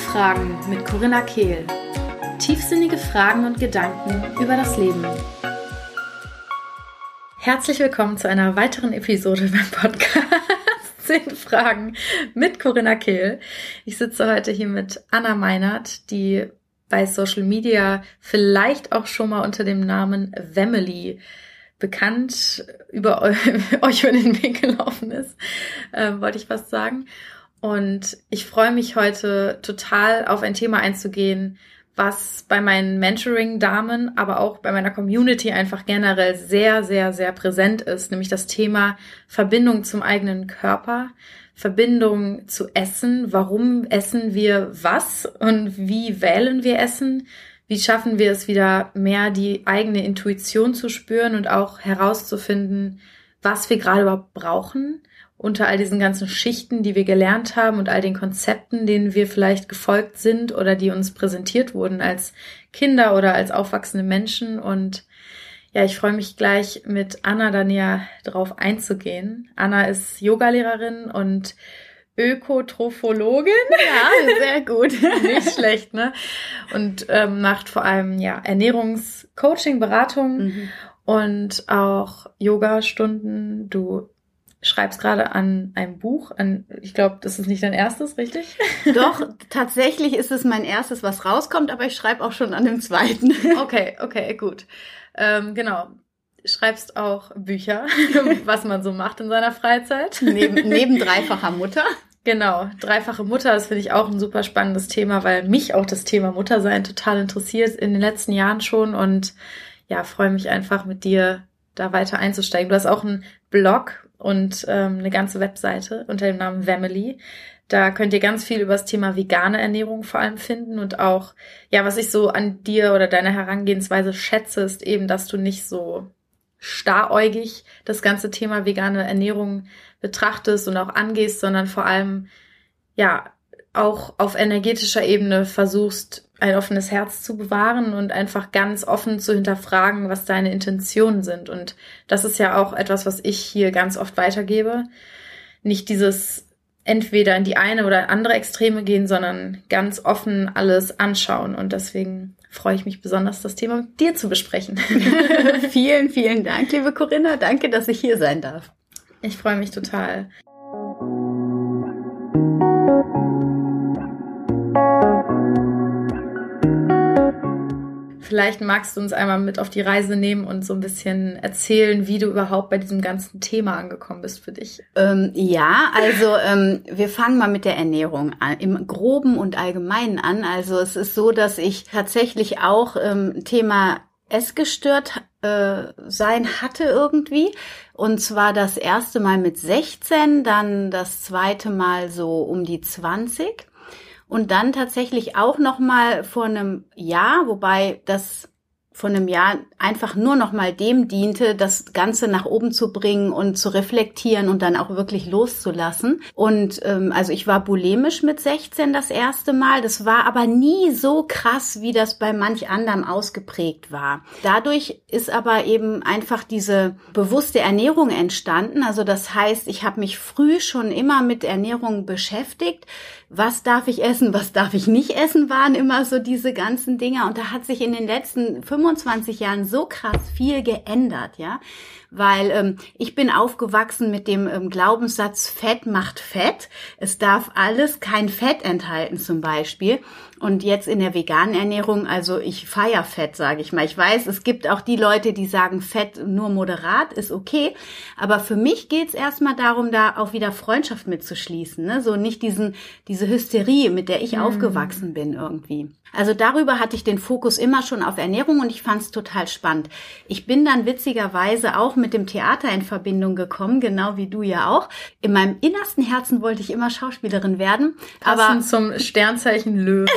Fragen mit Corinna Kehl. Tiefsinnige Fragen und Gedanken über das Leben. Herzlich willkommen zu einer weiteren Episode beim Podcast Zehn Fragen mit Corinna Kehl. Ich sitze heute hier mit Anna Meinert, die bei Social Media vielleicht auch schon mal unter dem Namen Family bekannt über euch über den Weg gelaufen ist, äh, wollte ich fast sagen. Und ich freue mich heute total auf ein Thema einzugehen, was bei meinen Mentoring-Damen, aber auch bei meiner Community einfach generell sehr, sehr, sehr präsent ist, nämlich das Thema Verbindung zum eigenen Körper, Verbindung zu Essen, warum essen wir was und wie wählen wir Essen, wie schaffen wir es wieder mehr die eigene Intuition zu spüren und auch herauszufinden, was wir gerade überhaupt brauchen unter all diesen ganzen Schichten, die wir gelernt haben und all den Konzepten, denen wir vielleicht gefolgt sind oder die uns präsentiert wurden als Kinder oder als aufwachsende Menschen. Und ja, ich freue mich gleich mit Anna dann ja drauf einzugehen. Anna ist Yogalehrerin und Ökotrophologin. Ja, sehr gut. Nicht schlecht, ne? Und ähm, macht vor allem ja Ernährungscoaching, Beratung mhm. und auch Yoga-Stunden. Du schreibst gerade an einem Buch. An, ich glaube, das ist nicht dein erstes, richtig? Doch, tatsächlich ist es mein erstes, was rauskommt, aber ich schreibe auch schon an dem zweiten. Okay, okay, gut. Ähm, genau. Schreibst auch Bücher, was man so macht in seiner Freizeit. Neben, neben dreifacher Mutter. Genau, dreifache Mutter, das finde ich auch ein super spannendes Thema, weil mich auch das Thema Muttersein total interessiert in den letzten Jahren schon und ja, freue mich einfach mit dir da weiter einzusteigen. Du hast auch einen Blog und ähm, eine ganze Webseite unter dem Namen Family. Da könnt ihr ganz viel über das Thema vegane Ernährung vor allem finden und auch, ja, was ich so an dir oder deiner Herangehensweise schätze, ist eben, dass du nicht so staräugig das ganze Thema vegane Ernährung betrachtest und auch angehst, sondern vor allem, ja, auch auf energetischer Ebene versuchst, ein offenes Herz zu bewahren und einfach ganz offen zu hinterfragen, was deine Intentionen sind. Und das ist ja auch etwas, was ich hier ganz oft weitergebe. Nicht dieses entweder in die eine oder andere Extreme gehen, sondern ganz offen alles anschauen. Und deswegen freue ich mich besonders, das Thema mit dir zu besprechen. vielen, vielen Dank, liebe Corinna. Danke, dass ich hier sein darf. Ich freue mich total. Vielleicht magst du uns einmal mit auf die Reise nehmen und so ein bisschen erzählen, wie du überhaupt bei diesem ganzen Thema angekommen bist für dich. Ähm, ja, also ähm, wir fangen mal mit der Ernährung an, im groben und allgemeinen an. Also es ist so, dass ich tatsächlich auch ähm, Thema Essgestört äh, sein hatte irgendwie. Und zwar das erste Mal mit 16, dann das zweite Mal so um die 20 und dann tatsächlich auch noch mal vor einem Jahr, wobei das von einem Jahr einfach nur noch mal dem diente, das Ganze nach oben zu bringen und zu reflektieren und dann auch wirklich loszulassen. Und ähm, also ich war bulimisch mit 16 das erste Mal. Das war aber nie so krass, wie das bei manch anderem ausgeprägt war. Dadurch ist aber eben einfach diese bewusste Ernährung entstanden. Also das heißt, ich habe mich früh schon immer mit Ernährung beschäftigt was darf ich essen, was darf ich nicht essen, waren immer so diese ganzen Dinge. Und da hat sich in den letzten 25 Jahren so krass viel geändert, ja. Weil ähm, ich bin aufgewachsen mit dem ähm, Glaubenssatz, Fett macht Fett. Es darf alles kein Fett enthalten zum Beispiel. Und jetzt in der veganen Ernährung, also ich feier Fett, sage ich mal. Ich weiß, es gibt auch die Leute, die sagen, Fett nur moderat ist okay. Aber für mich geht's erstmal darum, da auch wieder Freundschaft mitzuschließen. Ne? So nicht diesen, diese Hysterie, mit der ich mhm. aufgewachsen bin irgendwie. Also darüber hatte ich den Fokus immer schon auf Ernährung und ich fand es total spannend. Ich bin dann witzigerweise auch mit dem Theater in Verbindung gekommen, genau wie du ja auch. In meinem innersten Herzen wollte ich immer Schauspielerin werden. Passend aber zum Sternzeichen Löwe.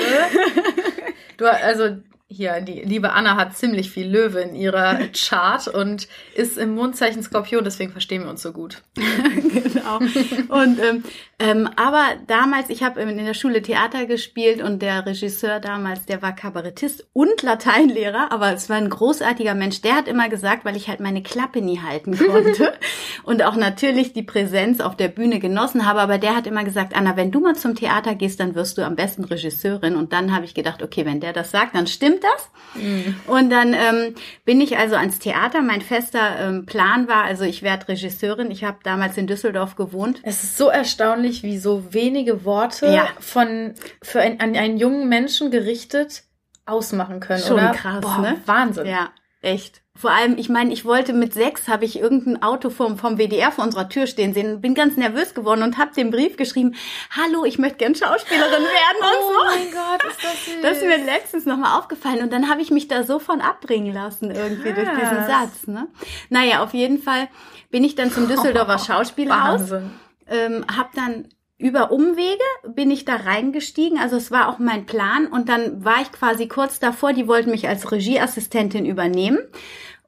Du, also hier, die liebe Anna hat ziemlich viel Löwe in ihrer Chart und ist im Mondzeichen Skorpion, deswegen verstehen wir uns so gut. genau. Und ähm, ähm, aber damals, ich habe in der Schule Theater gespielt und der Regisseur damals, der war Kabarettist und Lateinlehrer, aber es war ein großartiger Mensch. Der hat immer gesagt, weil ich halt meine Klappe nie halten konnte und auch natürlich die Präsenz auf der Bühne genossen habe, aber der hat immer gesagt, Anna, wenn du mal zum Theater gehst, dann wirst du am besten Regisseurin. Und dann habe ich gedacht, okay, wenn der das sagt, dann stimmt das. Mhm. Und dann ähm, bin ich also ans Theater. Mein fester ähm, Plan war, also ich werde Regisseurin. Ich habe damals in Düsseldorf gewohnt. Es ist so erstaunlich, wie so wenige Worte ja. von für ein, an einen jungen Menschen gerichtet ausmachen können. Schon oder? krass, Boah, ne? Wahnsinn. Ja, echt. Vor allem, ich meine, ich wollte mit sechs, habe ich irgendein Auto vom, vom WDR vor unserer Tür stehen sehen, bin ganz nervös geworden und habe den Brief geschrieben, hallo, ich möchte gern Schauspielerin werden und oh so. Oh mein Gott, ist das süß. Das ist mir letztens nochmal aufgefallen und dann habe ich mich da so von abbringen lassen irgendwie Krass. durch diesen Satz. Ne? Naja, auf jeden Fall bin ich dann zum Düsseldorfer Schauspielhaus, ähm, habe dann über Umwege bin ich da reingestiegen. Also es war auch mein Plan. Und dann war ich quasi kurz davor, die wollten mich als Regieassistentin übernehmen.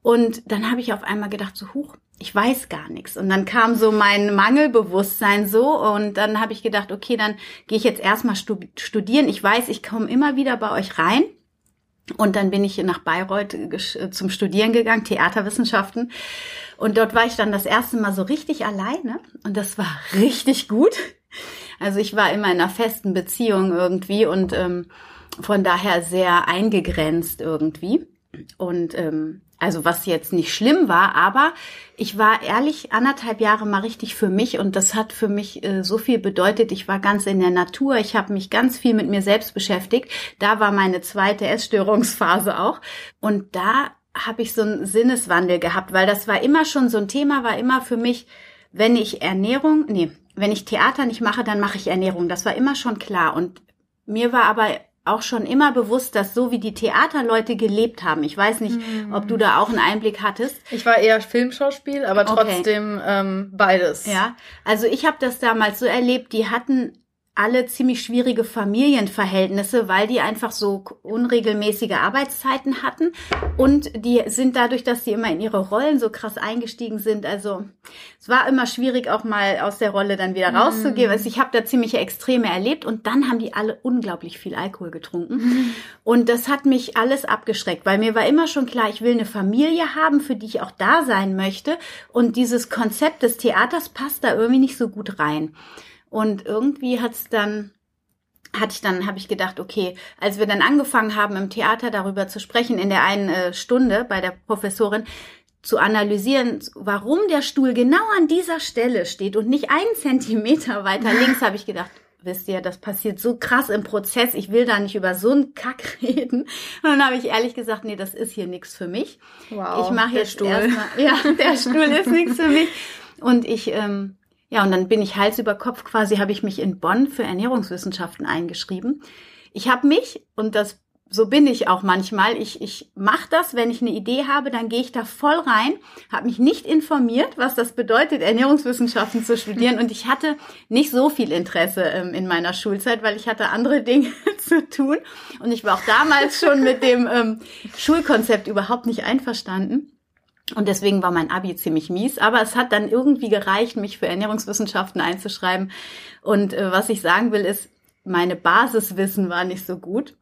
Und dann habe ich auf einmal gedacht, so, huch, ich weiß gar nichts. Und dann kam so mein Mangelbewusstsein so und dann habe ich gedacht, okay, dann gehe ich jetzt erstmal studieren. Ich weiß, ich komme immer wieder bei euch rein. Und dann bin ich nach Bayreuth zum Studieren gegangen, Theaterwissenschaften. Und dort war ich dann das erste Mal so richtig alleine. Und das war richtig gut. Also ich war immer in einer festen Beziehung irgendwie und ähm, von daher sehr eingegrenzt irgendwie. Und ähm, also was jetzt nicht schlimm war, aber ich war ehrlich anderthalb Jahre mal richtig für mich und das hat für mich äh, so viel bedeutet. Ich war ganz in der Natur, ich habe mich ganz viel mit mir selbst beschäftigt. Da war meine zweite Essstörungsphase auch und da habe ich so einen Sinneswandel gehabt, weil das war immer schon so ein Thema, war immer für mich, wenn ich Ernährung, nee, wenn ich Theater nicht mache, dann mache ich Ernährung. Das war immer schon klar. Und mir war aber auch schon immer bewusst, dass so wie die Theaterleute gelebt haben. Ich weiß nicht, hm. ob du da auch einen Einblick hattest. Ich war eher Filmschauspiel, aber trotzdem okay. ähm, beides. Ja, also ich habe das damals so erlebt. Die hatten alle ziemlich schwierige Familienverhältnisse, weil die einfach so unregelmäßige Arbeitszeiten hatten und die sind dadurch, dass die immer in ihre Rollen so krass eingestiegen sind. Also es war immer schwierig, auch mal aus der Rolle dann wieder rauszugehen. Mm. Also ich habe da ziemliche Extreme erlebt und dann haben die alle unglaublich viel Alkohol getrunken mm. und das hat mich alles abgeschreckt, weil mir war immer schon klar, ich will eine Familie haben, für die ich auch da sein möchte und dieses Konzept des Theaters passt da irgendwie nicht so gut rein. Und irgendwie hat's dann hatte ich dann, habe ich gedacht, okay, als wir dann angefangen haben im Theater darüber zu sprechen, in der einen äh, Stunde bei der Professorin, zu analysieren, warum der Stuhl genau an dieser Stelle steht und nicht einen Zentimeter weiter links, habe ich gedacht, wisst ihr, das passiert so krass im Prozess, ich will da nicht über so einen Kack reden. Und dann habe ich ehrlich gesagt, nee, das ist hier nichts für mich. Wow, ich mache jetzt Stuhl. erstmal, ja, der Stuhl ist nichts für mich. Und ich ähm, ja, und dann bin ich Hals über Kopf quasi, habe ich mich in Bonn für Ernährungswissenschaften eingeschrieben. Ich habe mich, und das so bin ich auch manchmal. Ich, ich mache das, wenn ich eine Idee habe, dann gehe ich da voll rein, habe mich nicht informiert, was das bedeutet, Ernährungswissenschaften zu studieren. Und ich hatte nicht so viel Interesse ähm, in meiner Schulzeit, weil ich hatte andere Dinge zu tun. Und ich war auch damals schon mit dem ähm, Schulkonzept überhaupt nicht einverstanden. Und deswegen war mein Abi ziemlich mies, aber es hat dann irgendwie gereicht, mich für Ernährungswissenschaften einzuschreiben. Und äh, was ich sagen will, ist, meine Basiswissen war nicht so gut.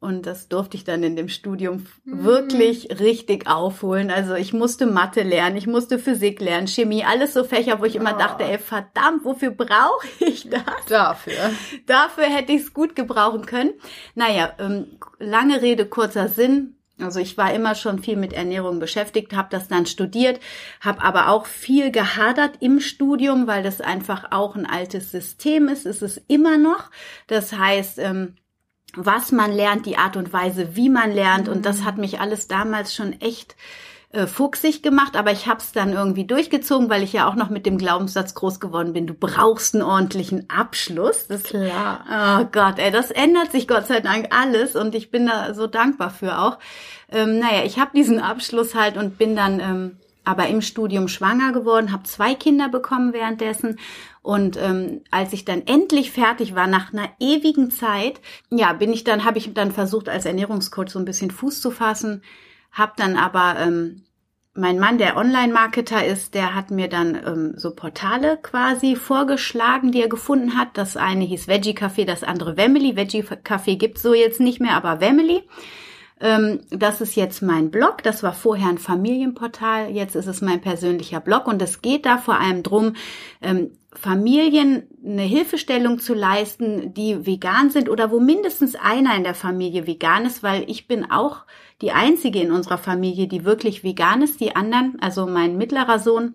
Und das durfte ich dann in dem Studium mhm. wirklich richtig aufholen. Also ich musste Mathe lernen, ich musste Physik lernen, Chemie, alles so Fächer, wo ich immer oh. dachte, ey, verdammt, wofür brauche ich das? Dafür. Dafür hätte ich es gut gebrauchen können. Naja, ähm, lange Rede, kurzer Sinn. Also ich war immer schon viel mit Ernährung beschäftigt, habe das dann studiert, habe aber auch viel gehadert im Studium, weil das einfach auch ein altes System ist. Es ist immer noch. Das heißt, ähm, was man lernt, die Art und Weise, wie man lernt. Und das hat mich alles damals schon echt äh, fuchsig gemacht, aber ich habe es dann irgendwie durchgezogen, weil ich ja auch noch mit dem Glaubenssatz groß geworden bin, du brauchst einen ordentlichen Abschluss. Das, Klar. Oh Gott, ey, das ändert sich Gott sei Dank alles und ich bin da so dankbar für auch. Ähm, naja, ich habe diesen Abschluss halt und bin dann ähm, aber im Studium schwanger geworden, habe zwei Kinder bekommen währenddessen. Und ähm, als ich dann endlich fertig war, nach einer ewigen Zeit, ja, bin ich dann, habe ich dann versucht, als Ernährungscoach so ein bisschen Fuß zu fassen, habe dann aber ähm, mein Mann, der Online-Marketer ist, der hat mir dann ähm, so Portale quasi vorgeschlagen, die er gefunden hat. Das eine hieß Veggie Café, das andere Wemily. Veggie Café gibt's so jetzt nicht mehr, aber Wemily. Ähm, das ist jetzt mein Blog. Das war vorher ein Familienportal. Jetzt ist es mein persönlicher Blog. Und es geht da vor allem drum, ähm, Familien eine Hilfestellung zu leisten, die vegan sind oder wo mindestens einer in der Familie vegan ist, weil ich bin auch die einzige in unserer Familie, die wirklich vegan ist. Die anderen, also mein mittlerer Sohn,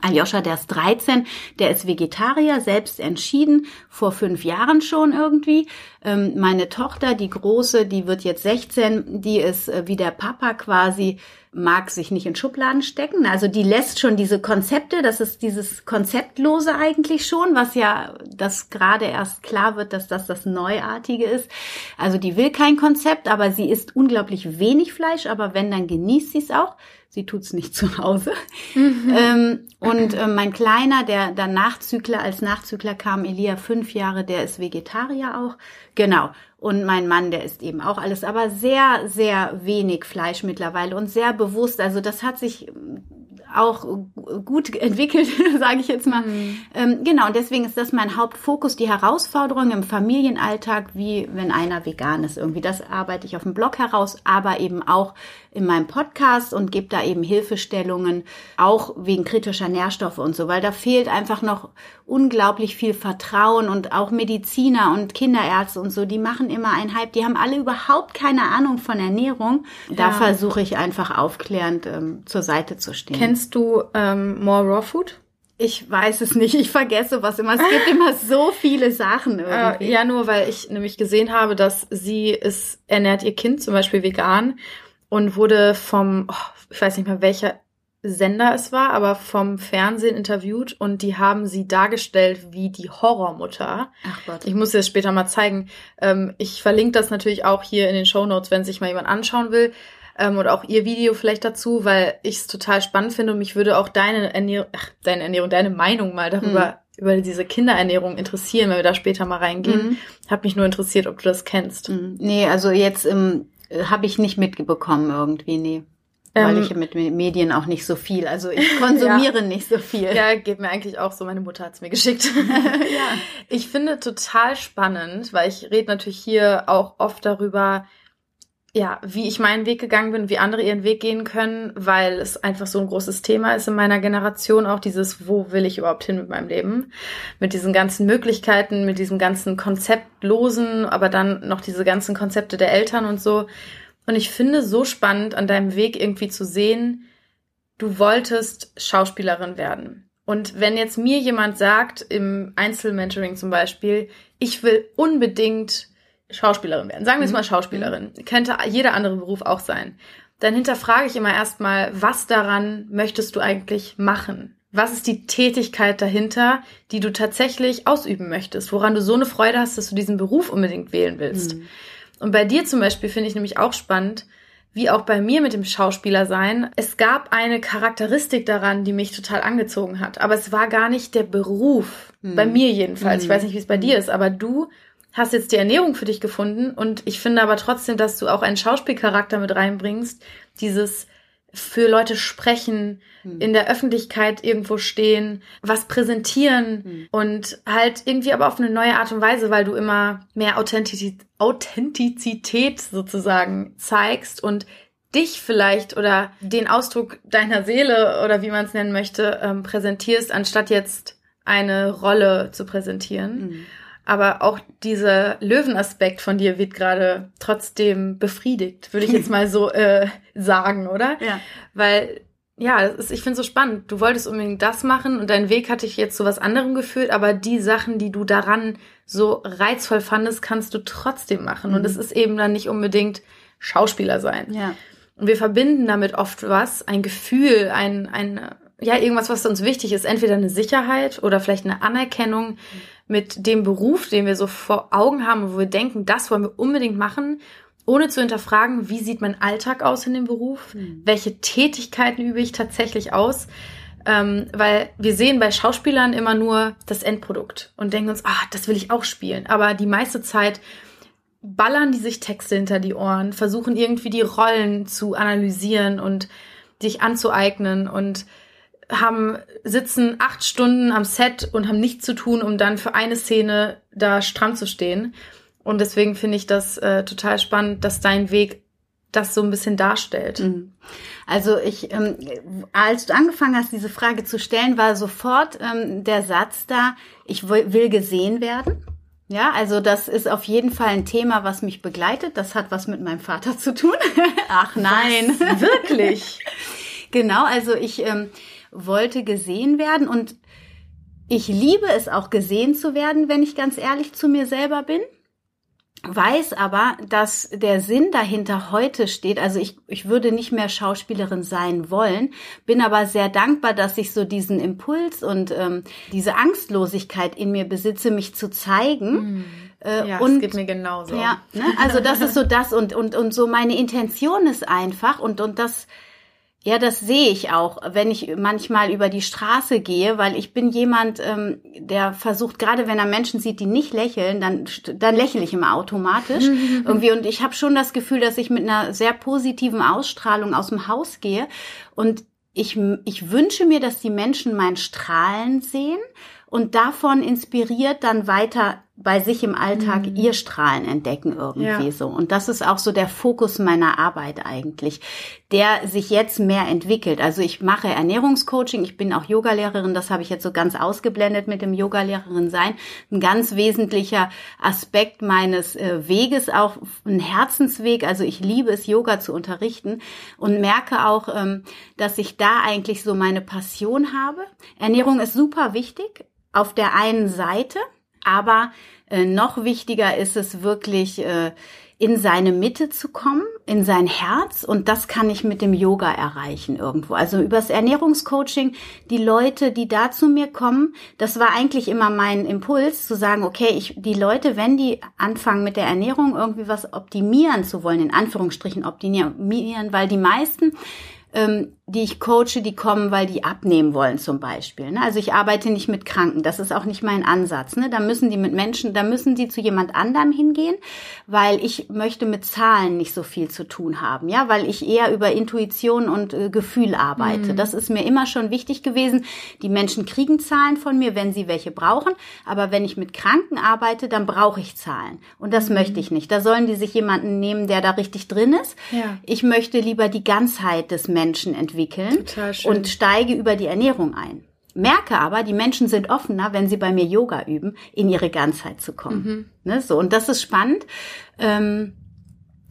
Aljoscha, der ist 13, der ist Vegetarier, selbst entschieden, vor fünf Jahren schon irgendwie. Ähm, meine Tochter, die große, die wird jetzt 16, die ist äh, wie der Papa quasi, mag sich nicht in Schubladen stecken. Also die lässt schon diese Konzepte, das ist dieses Konzeptlose eigentlich schon, was ja das gerade erst klar wird, dass das das Neuartige ist. Also die will kein Konzept, aber sie isst unglaublich wenig Fleisch, aber wenn, dann genießt sie es auch. Sie tut's nicht zu Hause. Mhm. Ähm, und äh, mein Kleiner, der dann Nachzügler, als Nachzügler kam, Elia fünf Jahre, der ist Vegetarier auch. Genau. Und mein Mann, der isst eben auch alles, aber sehr, sehr wenig Fleisch mittlerweile und sehr bewusst. Also das hat sich auch gut entwickelt, sage ich jetzt mal. Mhm. Ähm, genau, und deswegen ist das mein Hauptfokus, die Herausforderung im Familienalltag, wie wenn einer vegan ist. Irgendwie das arbeite ich auf dem Blog heraus, aber eben auch in meinem Podcast und gebe da eben Hilfestellungen, auch wegen kritischer Nährstoffe und so, weil da fehlt einfach noch unglaublich viel Vertrauen und auch Mediziner und Kinderärzte und so, die machen immer einen Hype, die haben alle überhaupt keine Ahnung von Ernährung. Da ja. versuche ich einfach aufklärend ähm, zur Seite zu stehen. Kennst du ähm, More Raw Food? Ich weiß es nicht. Ich vergesse was immer. Es gibt immer so viele Sachen äh, irgendwie. ja, nur weil ich nämlich gesehen habe, dass sie ist, ernährt ihr Kind zum Beispiel vegan und wurde vom, oh, ich weiß nicht mehr welcher Sender es war, aber vom Fernsehen interviewt und die haben sie dargestellt wie die Horrormutter. Ach Gott. Ich muss dir das später mal zeigen. Ähm, ich verlinke das natürlich auch hier in den Show Notes, wenn sich mal jemand anschauen will. Ähm, oder auch ihr Video vielleicht dazu, weil ich es total spannend finde und mich würde auch deine Ernährung, ach, deine Ernährung, deine Meinung mal darüber, hm. über diese Kinderernährung interessieren, wenn wir da später mal reingehen. Mhm. Hat mich nur interessiert, ob du das kennst. Mhm. Nee, also jetzt im habe ich nicht mitbekommen irgendwie, nee. Weil ähm, ich mit Medien auch nicht so viel, also ich konsumiere ja. nicht so viel. Ja, geht mir eigentlich auch so. Meine Mutter hat's mir geschickt. ja. Ich finde total spannend, weil ich rede natürlich hier auch oft darüber, ja, wie ich meinen Weg gegangen bin, wie andere ihren Weg gehen können, weil es einfach so ein großes Thema ist in meiner Generation, auch dieses, wo will ich überhaupt hin mit meinem Leben? Mit diesen ganzen Möglichkeiten, mit diesem ganzen Konzeptlosen, aber dann noch diese ganzen Konzepte der Eltern und so. Und ich finde so spannend an deinem Weg irgendwie zu sehen, du wolltest Schauspielerin werden. Und wenn jetzt mir jemand sagt, im Einzelmentoring zum Beispiel, ich will unbedingt Schauspielerin werden. Sagen wir jetzt mhm. mal Schauspielerin. Könnte jeder andere Beruf auch sein. Dann hinterfrage ich immer erstmal, was daran möchtest du eigentlich machen? Was ist die Tätigkeit dahinter, die du tatsächlich ausüben möchtest? Woran du so eine Freude hast, dass du diesen Beruf unbedingt wählen willst? Mhm. Und bei dir zum Beispiel finde ich nämlich auch spannend, wie auch bei mir mit dem Schauspieler sein. Es gab eine Charakteristik daran, die mich total angezogen hat. Aber es war gar nicht der Beruf. Mhm. Bei mir jedenfalls. Mhm. Ich weiß nicht, wie es bei dir ist, aber du hast jetzt die Ernährung für dich gefunden und ich finde aber trotzdem, dass du auch einen Schauspielcharakter mit reinbringst, dieses für Leute sprechen, hm. in der Öffentlichkeit irgendwo stehen, was präsentieren hm. und halt irgendwie aber auf eine neue Art und Weise, weil du immer mehr Authentizität, Authentizität sozusagen zeigst und dich vielleicht oder den Ausdruck deiner Seele oder wie man es nennen möchte, ähm, präsentierst, anstatt jetzt eine Rolle zu präsentieren. Mhm. Aber auch dieser Löwenaspekt von dir wird gerade trotzdem befriedigt, würde ich jetzt mal so äh, sagen, oder? Ja. Weil, ja, ist, ich finde es so spannend. Du wolltest unbedingt das machen und dein Weg hat dich jetzt zu was anderem geführt, aber die Sachen, die du daran so reizvoll fandest, kannst du trotzdem machen. Mhm. Und es ist eben dann nicht unbedingt Schauspieler sein. Ja. Und wir verbinden damit oft was, ein Gefühl, ein, ein, ja, irgendwas, was uns wichtig ist. Entweder eine Sicherheit oder vielleicht eine Anerkennung. Mhm mit dem Beruf, den wir so vor Augen haben, wo wir denken, das wollen wir unbedingt machen. ohne zu hinterfragen, wie sieht mein Alltag aus in dem Beruf, mhm. welche Tätigkeiten übe ich tatsächlich aus, ähm, weil wir sehen bei Schauspielern immer nur das Endprodukt und denken uns, ah, das will ich auch spielen. Aber die meiste Zeit ballern die sich Texte hinter die Ohren, versuchen irgendwie die Rollen zu analysieren und sich anzueignen und haben sitzen acht Stunden am Set und haben nichts zu tun, um dann für eine Szene da stramm zu stehen. Und deswegen finde ich das äh, total spannend, dass dein Weg das so ein bisschen darstellt. Mhm. Also ich, ähm, als du angefangen hast, diese Frage zu stellen, war sofort ähm, der Satz da, ich will gesehen werden. Ja, also das ist auf jeden Fall ein Thema, was mich begleitet. Das hat was mit meinem Vater zu tun. Ach nein. Was? Wirklich? genau, also ich ähm, wollte gesehen werden und ich liebe es auch gesehen zu werden, wenn ich ganz ehrlich zu mir selber bin weiß aber, dass der Sinn dahinter heute steht. Also ich, ich würde nicht mehr Schauspielerin sein wollen, bin aber sehr dankbar, dass ich so diesen Impuls und ähm, diese Angstlosigkeit in mir besitze, mich zu zeigen. Mhm. Äh, ja, und, das geht mir genauso. Ja, ne? also das ist so das und, und, und so meine Intention ist einfach und, und das ja, das sehe ich auch, wenn ich manchmal über die Straße gehe, weil ich bin jemand, ähm, der versucht, gerade wenn er Menschen sieht, die nicht lächeln, dann, dann lächle ich immer automatisch irgendwie. Und ich habe schon das Gefühl, dass ich mit einer sehr positiven Ausstrahlung aus dem Haus gehe. Und ich, ich wünsche mir, dass die Menschen mein Strahlen sehen und davon inspiriert dann weiter bei sich im Alltag mhm. ihr Strahlen entdecken irgendwie ja. so. Und das ist auch so der Fokus meiner Arbeit eigentlich, der sich jetzt mehr entwickelt. Also ich mache Ernährungscoaching, ich bin auch Yogalehrerin, das habe ich jetzt so ganz ausgeblendet mit dem Yogalehrerin sein. Ein ganz wesentlicher Aspekt meines äh, Weges, auch ein Herzensweg. Also ich liebe es, Yoga zu unterrichten und merke auch, ähm, dass ich da eigentlich so meine Passion habe. Ernährung ist super wichtig auf der einen Seite, aber äh, noch wichtiger ist es wirklich, äh, in seine Mitte zu kommen, in sein Herz und das kann ich mit dem Yoga erreichen irgendwo. Also übers Ernährungscoaching, die Leute, die da zu mir kommen, das war eigentlich immer mein Impuls zu sagen, okay, ich, die Leute, wenn die anfangen mit der Ernährung irgendwie was optimieren zu wollen, in Anführungsstrichen optimieren, weil die meisten ähm, die ich coache, die kommen, weil die abnehmen wollen zum Beispiel. Ne? Also ich arbeite nicht mit Kranken, das ist auch nicht mein Ansatz. Ne? Da müssen die mit Menschen, da müssen die zu jemand anderem hingehen, weil ich möchte mit Zahlen nicht so viel zu tun haben, ja, weil ich eher über Intuition und äh, Gefühl arbeite. Mhm. Das ist mir immer schon wichtig gewesen. Die Menschen kriegen Zahlen von mir, wenn sie welche brauchen, aber wenn ich mit Kranken arbeite, dann brauche ich Zahlen und das mhm. möchte ich nicht. Da sollen die sich jemanden nehmen, der da richtig drin ist. Ja. Ich möchte lieber die Ganzheit des Menschen entwickeln entwickeln und steige über die Ernährung ein. Merke aber, die Menschen sind offener, wenn sie bei mir Yoga üben, in ihre Ganzheit zu kommen. Mhm. Ne, so und das ist spannend. Ähm,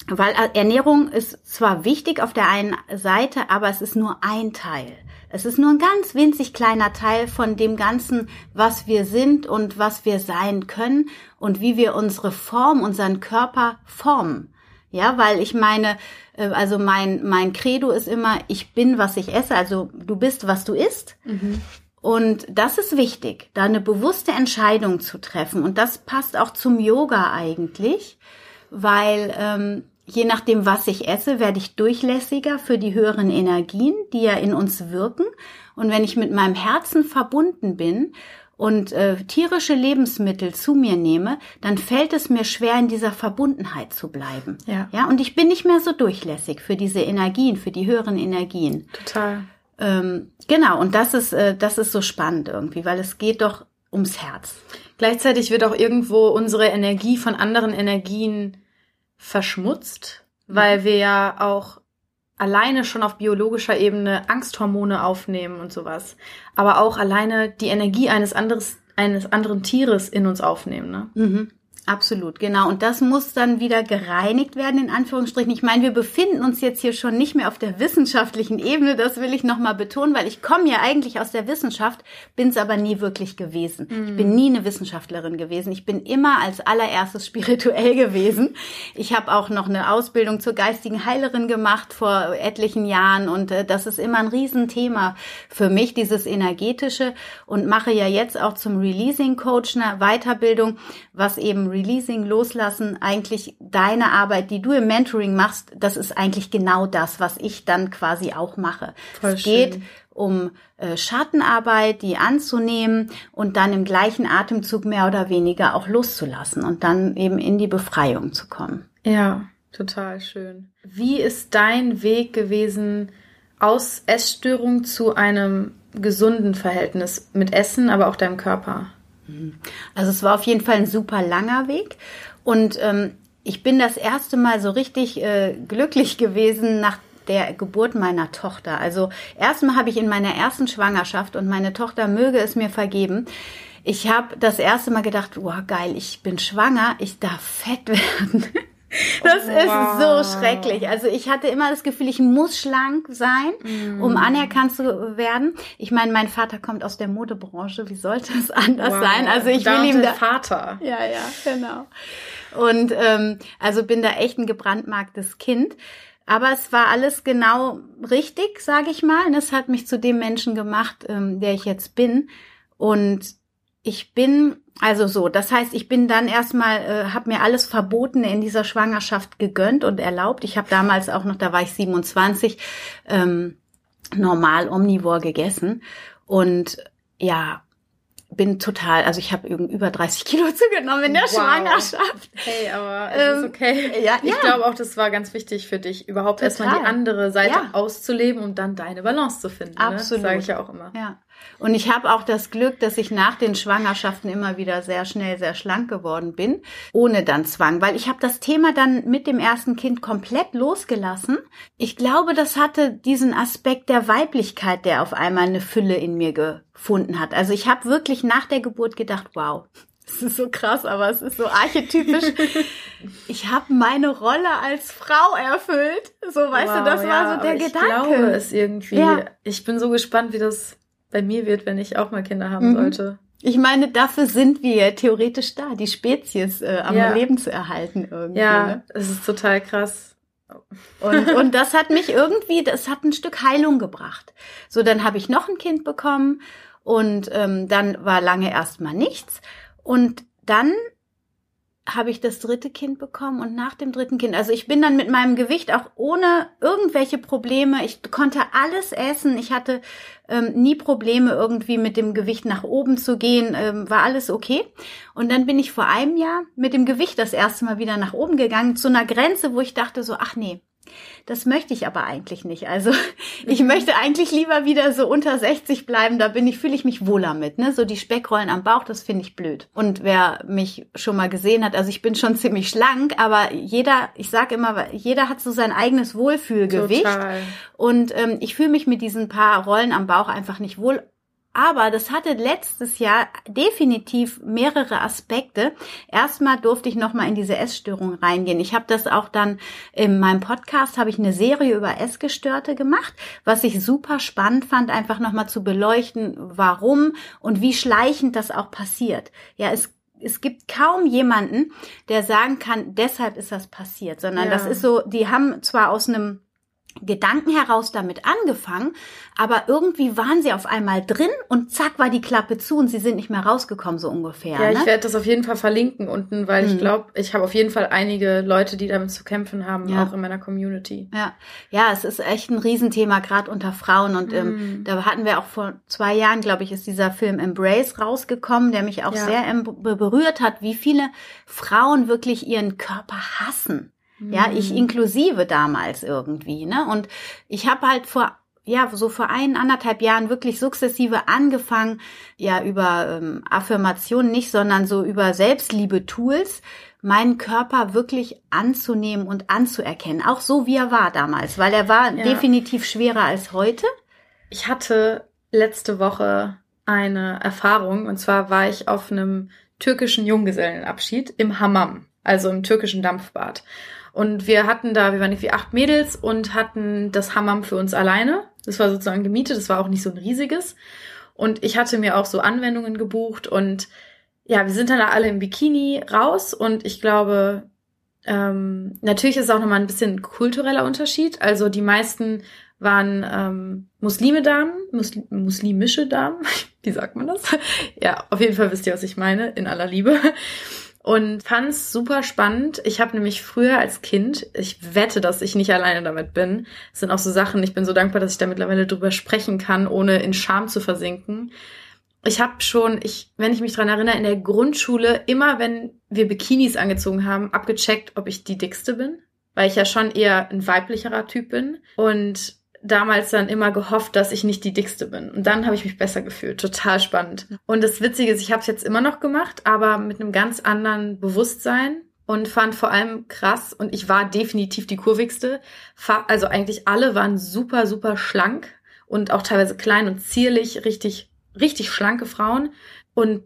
weil Ernährung ist zwar wichtig auf der einen Seite, aber es ist nur ein Teil. Es ist nur ein ganz winzig kleiner Teil von dem Ganzen, was wir sind und was wir sein können und wie wir unsere Form, unseren Körper formen. Ja, weil ich meine, äh, also mein, mein Credo ist immer, ich bin, was ich esse, also du bist, was du isst. Mhm. Und das ist wichtig, da eine bewusste Entscheidung zu treffen. Und das passt auch zum Yoga eigentlich, weil ähm, je nachdem, was ich esse, werde ich durchlässiger für die höheren Energien, die ja in uns wirken. Und wenn ich mit meinem Herzen verbunden bin und äh, tierische Lebensmittel zu mir nehme, dann fällt es mir schwer, in dieser Verbundenheit zu bleiben. Ja. Ja, und ich bin nicht mehr so durchlässig für diese Energien, für die höheren Energien. Total. Ähm, genau, und das ist, äh, das ist so spannend irgendwie, weil es geht doch ums Herz. Gleichzeitig wird auch irgendwo unsere Energie von anderen Energien verschmutzt, weil wir ja auch alleine schon auf biologischer Ebene Angsthormone aufnehmen und sowas, aber auch alleine die Energie eines anderes eines anderen Tieres in uns aufnehmen, ne? Mhm. Absolut, genau. Und das muss dann wieder gereinigt werden, in Anführungsstrichen. Ich meine, wir befinden uns jetzt hier schon nicht mehr auf der wissenschaftlichen Ebene, das will ich nochmal betonen, weil ich komme ja eigentlich aus der Wissenschaft, bin es aber nie wirklich gewesen. Mhm. Ich bin nie eine Wissenschaftlerin gewesen. Ich bin immer als allererstes spirituell gewesen. Ich habe auch noch eine Ausbildung zur geistigen Heilerin gemacht vor etlichen Jahren und äh, das ist immer ein Riesenthema für mich, dieses energetische und mache ja jetzt auch zum Releasing Coach eine Weiterbildung, was eben Releasing, Loslassen eigentlich deine Arbeit, die du im Mentoring machst, das ist eigentlich genau das, was ich dann quasi auch mache. Voll es geht schön. um äh, Schattenarbeit, die anzunehmen und dann im gleichen Atemzug mehr oder weniger auch loszulassen und dann eben in die Befreiung zu kommen. Ja, total schön. Wie ist dein Weg gewesen aus Essstörung zu einem gesunden Verhältnis mit Essen, aber auch deinem Körper? Also es war auf jeden Fall ein super langer Weg und ähm, ich bin das erste Mal so richtig äh, glücklich gewesen nach der Geburt meiner Tochter. Also erstmal habe ich in meiner ersten Schwangerschaft und meine Tochter möge es mir vergeben. Ich habe das erste Mal gedacht, wow, geil, ich bin schwanger, ich darf fett werden. Das wow. ist so schrecklich. Also ich hatte immer das Gefühl, ich muss schlank sein, mm. um anerkannt zu werden. Ich meine, mein Vater kommt aus der Modebranche. Wie sollte es anders wow. sein? Also ich da will ihm da Vater. Ja, ja, genau. Und ähm, also bin da echt ein gebrandmarktes Kind. Aber es war alles genau richtig, sage ich mal. Und es hat mich zu dem Menschen gemacht, ähm, der ich jetzt bin. Und ich bin also so, das heißt, ich bin dann erstmal, äh, habe mir alles verboten in dieser Schwangerschaft gegönnt und erlaubt. Ich habe damals auch noch, da war ich 27, ähm, normal omnivor gegessen und ja, bin total, also ich habe über 30 Kilo zugenommen in der wow. Schwangerschaft. Hey, aber es ähm, ist okay. Ja, ich ja. glaube auch, das war ganz wichtig für dich, überhaupt erstmal die andere Seite ja. auszuleben und dann deine Balance zu finden. Ne? Absolut. Ne? Sage ich ja auch immer. Ja. Und ich habe auch das Glück, dass ich nach den Schwangerschaften immer wieder sehr schnell sehr schlank geworden bin, ohne dann Zwang, weil ich habe das Thema dann mit dem ersten Kind komplett losgelassen. Ich glaube, das hatte diesen Aspekt der Weiblichkeit, der auf einmal eine Fülle in mir gefunden hat. Also ich habe wirklich nach der Geburt gedacht, wow, das ist so krass, aber es ist so archetypisch. ich habe meine Rolle als Frau erfüllt. So, weißt wow, du, das ja, war so der ich Gedanke. Ich glaube es irgendwie. Ja. Ich bin so gespannt, wie das bei mir wird, wenn ich auch mal Kinder haben mhm. sollte. Ich meine, dafür sind wir theoretisch da, die Spezies äh, am ja. Leben zu erhalten irgendwie. Ja, ne? es ist total krass. Und, und das hat mich irgendwie, das hat ein Stück Heilung gebracht. So, dann habe ich noch ein Kind bekommen und ähm, dann war lange erstmal nichts. Und dann habe ich das dritte Kind bekommen und nach dem dritten Kind, also ich bin dann mit meinem Gewicht auch ohne irgendwelche Probleme, ich konnte alles essen, ich hatte ähm, nie Probleme irgendwie mit dem Gewicht nach oben zu gehen, ähm, war alles okay. Und dann bin ich vor einem Jahr mit dem Gewicht das erste Mal wieder nach oben gegangen, zu einer Grenze, wo ich dachte so, ach nee, das möchte ich aber eigentlich nicht. Also ich mhm. möchte eigentlich lieber wieder so unter 60 bleiben. Da bin ich, fühle ich mich wohler mit. Ne? So die Speckrollen am Bauch, das finde ich blöd. Und wer mich schon mal gesehen hat, also ich bin schon ziemlich schlank, aber jeder, ich sage immer, jeder hat so sein eigenes Wohlfühlgewicht. Total. Und ähm, ich fühle mich mit diesen paar Rollen am Bauch einfach nicht wohl aber das hatte letztes Jahr definitiv mehrere Aspekte. Erstmal durfte ich nochmal in diese Essstörung reingehen. Ich habe das auch dann in meinem Podcast, habe ich eine Serie über Essgestörte gemacht, was ich super spannend fand, einfach nochmal zu beleuchten, warum und wie schleichend das auch passiert. Ja, es es gibt kaum jemanden, der sagen kann, deshalb ist das passiert, sondern ja. das ist so, die haben zwar aus einem Gedanken heraus damit angefangen, aber irgendwie waren sie auf einmal drin und zack war die Klappe zu und sie sind nicht mehr rausgekommen, so ungefähr. Ja, ne? ich werde das auf jeden Fall verlinken unten, weil hm. ich glaube, ich habe auf jeden Fall einige Leute, die damit zu kämpfen haben, ja. auch in meiner Community. Ja, ja, es ist echt ein Riesenthema, gerade unter Frauen. Und ähm, hm. da hatten wir auch vor zwei Jahren, glaube ich, ist dieser Film Embrace rausgekommen, der mich auch ja. sehr berührt hat, wie viele Frauen wirklich ihren Körper hassen. Ja, ich mhm. inklusive damals irgendwie, ne? Und ich habe halt vor ja, so vor ein, anderthalb Jahren wirklich sukzessive angefangen, ja, über ähm, Affirmationen nicht, sondern so über Selbstliebe-Tools, meinen Körper wirklich anzunehmen und anzuerkennen. Auch so, wie er war damals, weil er war ja. definitiv schwerer als heute. Ich hatte letzte Woche eine Erfahrung, und zwar war ich auf einem türkischen Junggesellenabschied im Hammam, also im türkischen Dampfbad. Und wir hatten da, wir waren irgendwie acht Mädels und hatten das Hammam für uns alleine. Das war sozusagen gemietet, das war auch nicht so ein riesiges. Und ich hatte mir auch so Anwendungen gebucht und ja, wir sind dann da alle im Bikini raus und ich glaube, ähm, natürlich ist es auch nochmal ein bisschen kultureller Unterschied. Also die meisten waren ähm, Muslime Damen, Muslim, muslimische Damen, wie sagt man das? ja, auf jeden Fall wisst ihr, was ich meine, in aller Liebe. Und fand es super spannend. Ich habe nämlich früher als Kind, ich wette, dass ich nicht alleine damit bin. Es sind auch so Sachen, ich bin so dankbar, dass ich da mittlerweile drüber sprechen kann, ohne in Scham zu versinken. Ich habe schon, ich, wenn ich mich dran erinnere, in der Grundschule immer, wenn wir Bikinis angezogen haben, abgecheckt, ob ich die dickste bin, weil ich ja schon eher ein weiblicherer Typ bin und damals dann immer gehofft, dass ich nicht die dickste bin. Und dann habe ich mich besser gefühlt. Total spannend. Und das Witzige ist, ich habe es jetzt immer noch gemacht, aber mit einem ganz anderen Bewusstsein und fand vor allem krass und ich war definitiv die kurvigste. Also eigentlich alle waren super, super schlank und auch teilweise klein und zierlich, richtig, richtig schlanke Frauen und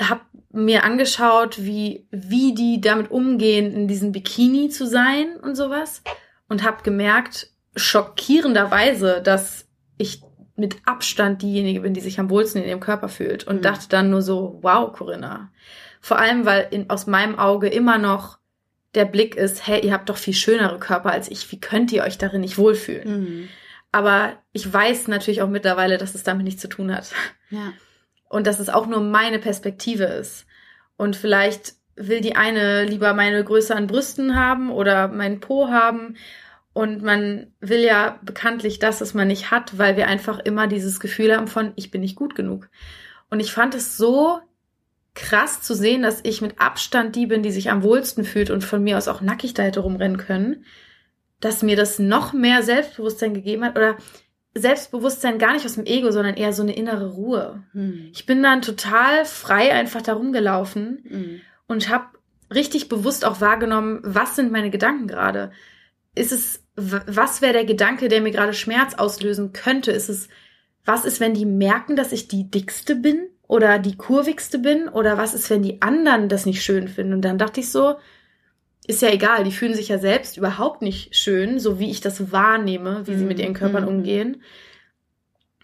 habe mir angeschaut, wie, wie die damit umgehen, in diesem Bikini zu sein und sowas und habe gemerkt, schockierenderweise, dass ich mit Abstand diejenige bin, die sich am wohlsten in ihrem Körper fühlt und mhm. dachte dann nur so, wow, Corinna. Vor allem, weil in, aus meinem Auge immer noch der Blick ist, hey, ihr habt doch viel schönere Körper als ich, wie könnt ihr euch darin nicht wohlfühlen? Mhm. Aber ich weiß natürlich auch mittlerweile, dass es damit nichts zu tun hat. Ja. Und dass es auch nur meine Perspektive ist. Und vielleicht will die eine lieber meine Größe an Brüsten haben oder meinen Po haben und man will ja bekanntlich das, was man nicht hat, weil wir einfach immer dieses Gefühl haben von, ich bin nicht gut genug. Und ich fand es so krass zu sehen, dass ich mit Abstand die bin, die sich am wohlsten fühlt und von mir aus auch nackig da hätte rumrennen können, dass mir das noch mehr Selbstbewusstsein gegeben hat oder Selbstbewusstsein gar nicht aus dem Ego, sondern eher so eine innere Ruhe. Hm. Ich bin dann total frei einfach da rumgelaufen hm. und habe richtig bewusst auch wahrgenommen, was sind meine Gedanken gerade. Ist es was wäre der Gedanke, der mir gerade Schmerz auslösen könnte? Ist es, was ist, wenn die merken, dass ich die dickste bin oder die kurvigste bin? Oder was ist, wenn die anderen das nicht schön finden? Und dann dachte ich so, ist ja egal, die fühlen sich ja selbst überhaupt nicht schön, so wie ich das wahrnehme, wie sie mit ihren Körpern mhm. umgehen.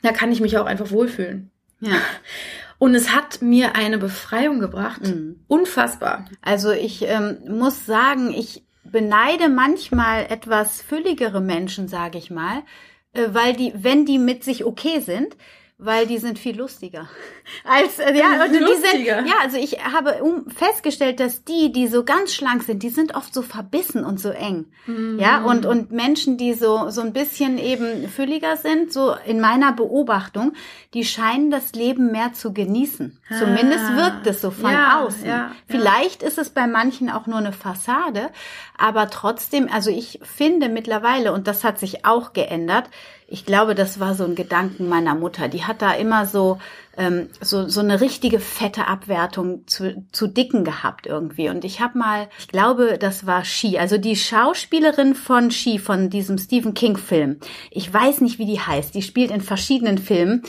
Da kann ich mich auch einfach wohlfühlen. Ja. Und es hat mir eine Befreiung gebracht. Mhm. Unfassbar. Also ich ähm, muss sagen, ich beneide manchmal etwas fülligere Menschen, sage ich mal, äh, weil die, wenn die mit sich okay sind, weil die sind viel lustiger als äh, ja und die sind ja also ich habe festgestellt dass die die so ganz schlank sind die sind oft so verbissen und so eng mhm. ja und und Menschen die so so ein bisschen eben fülliger sind so in meiner Beobachtung die scheinen das Leben mehr zu genießen ah. zumindest wirkt es so von ja, außen ja, vielleicht ja. ist es bei manchen auch nur eine Fassade aber trotzdem also ich finde mittlerweile und das hat sich auch geändert ich glaube, das war so ein Gedanken meiner Mutter. Die hat da immer so ähm, so so eine richtige fette Abwertung zu, zu Dicken gehabt irgendwie. Und ich habe mal, ich glaube, das war Ski, also die Schauspielerin von Ski von diesem Stephen King Film. Ich weiß nicht, wie die heißt. Die spielt in verschiedenen Filmen.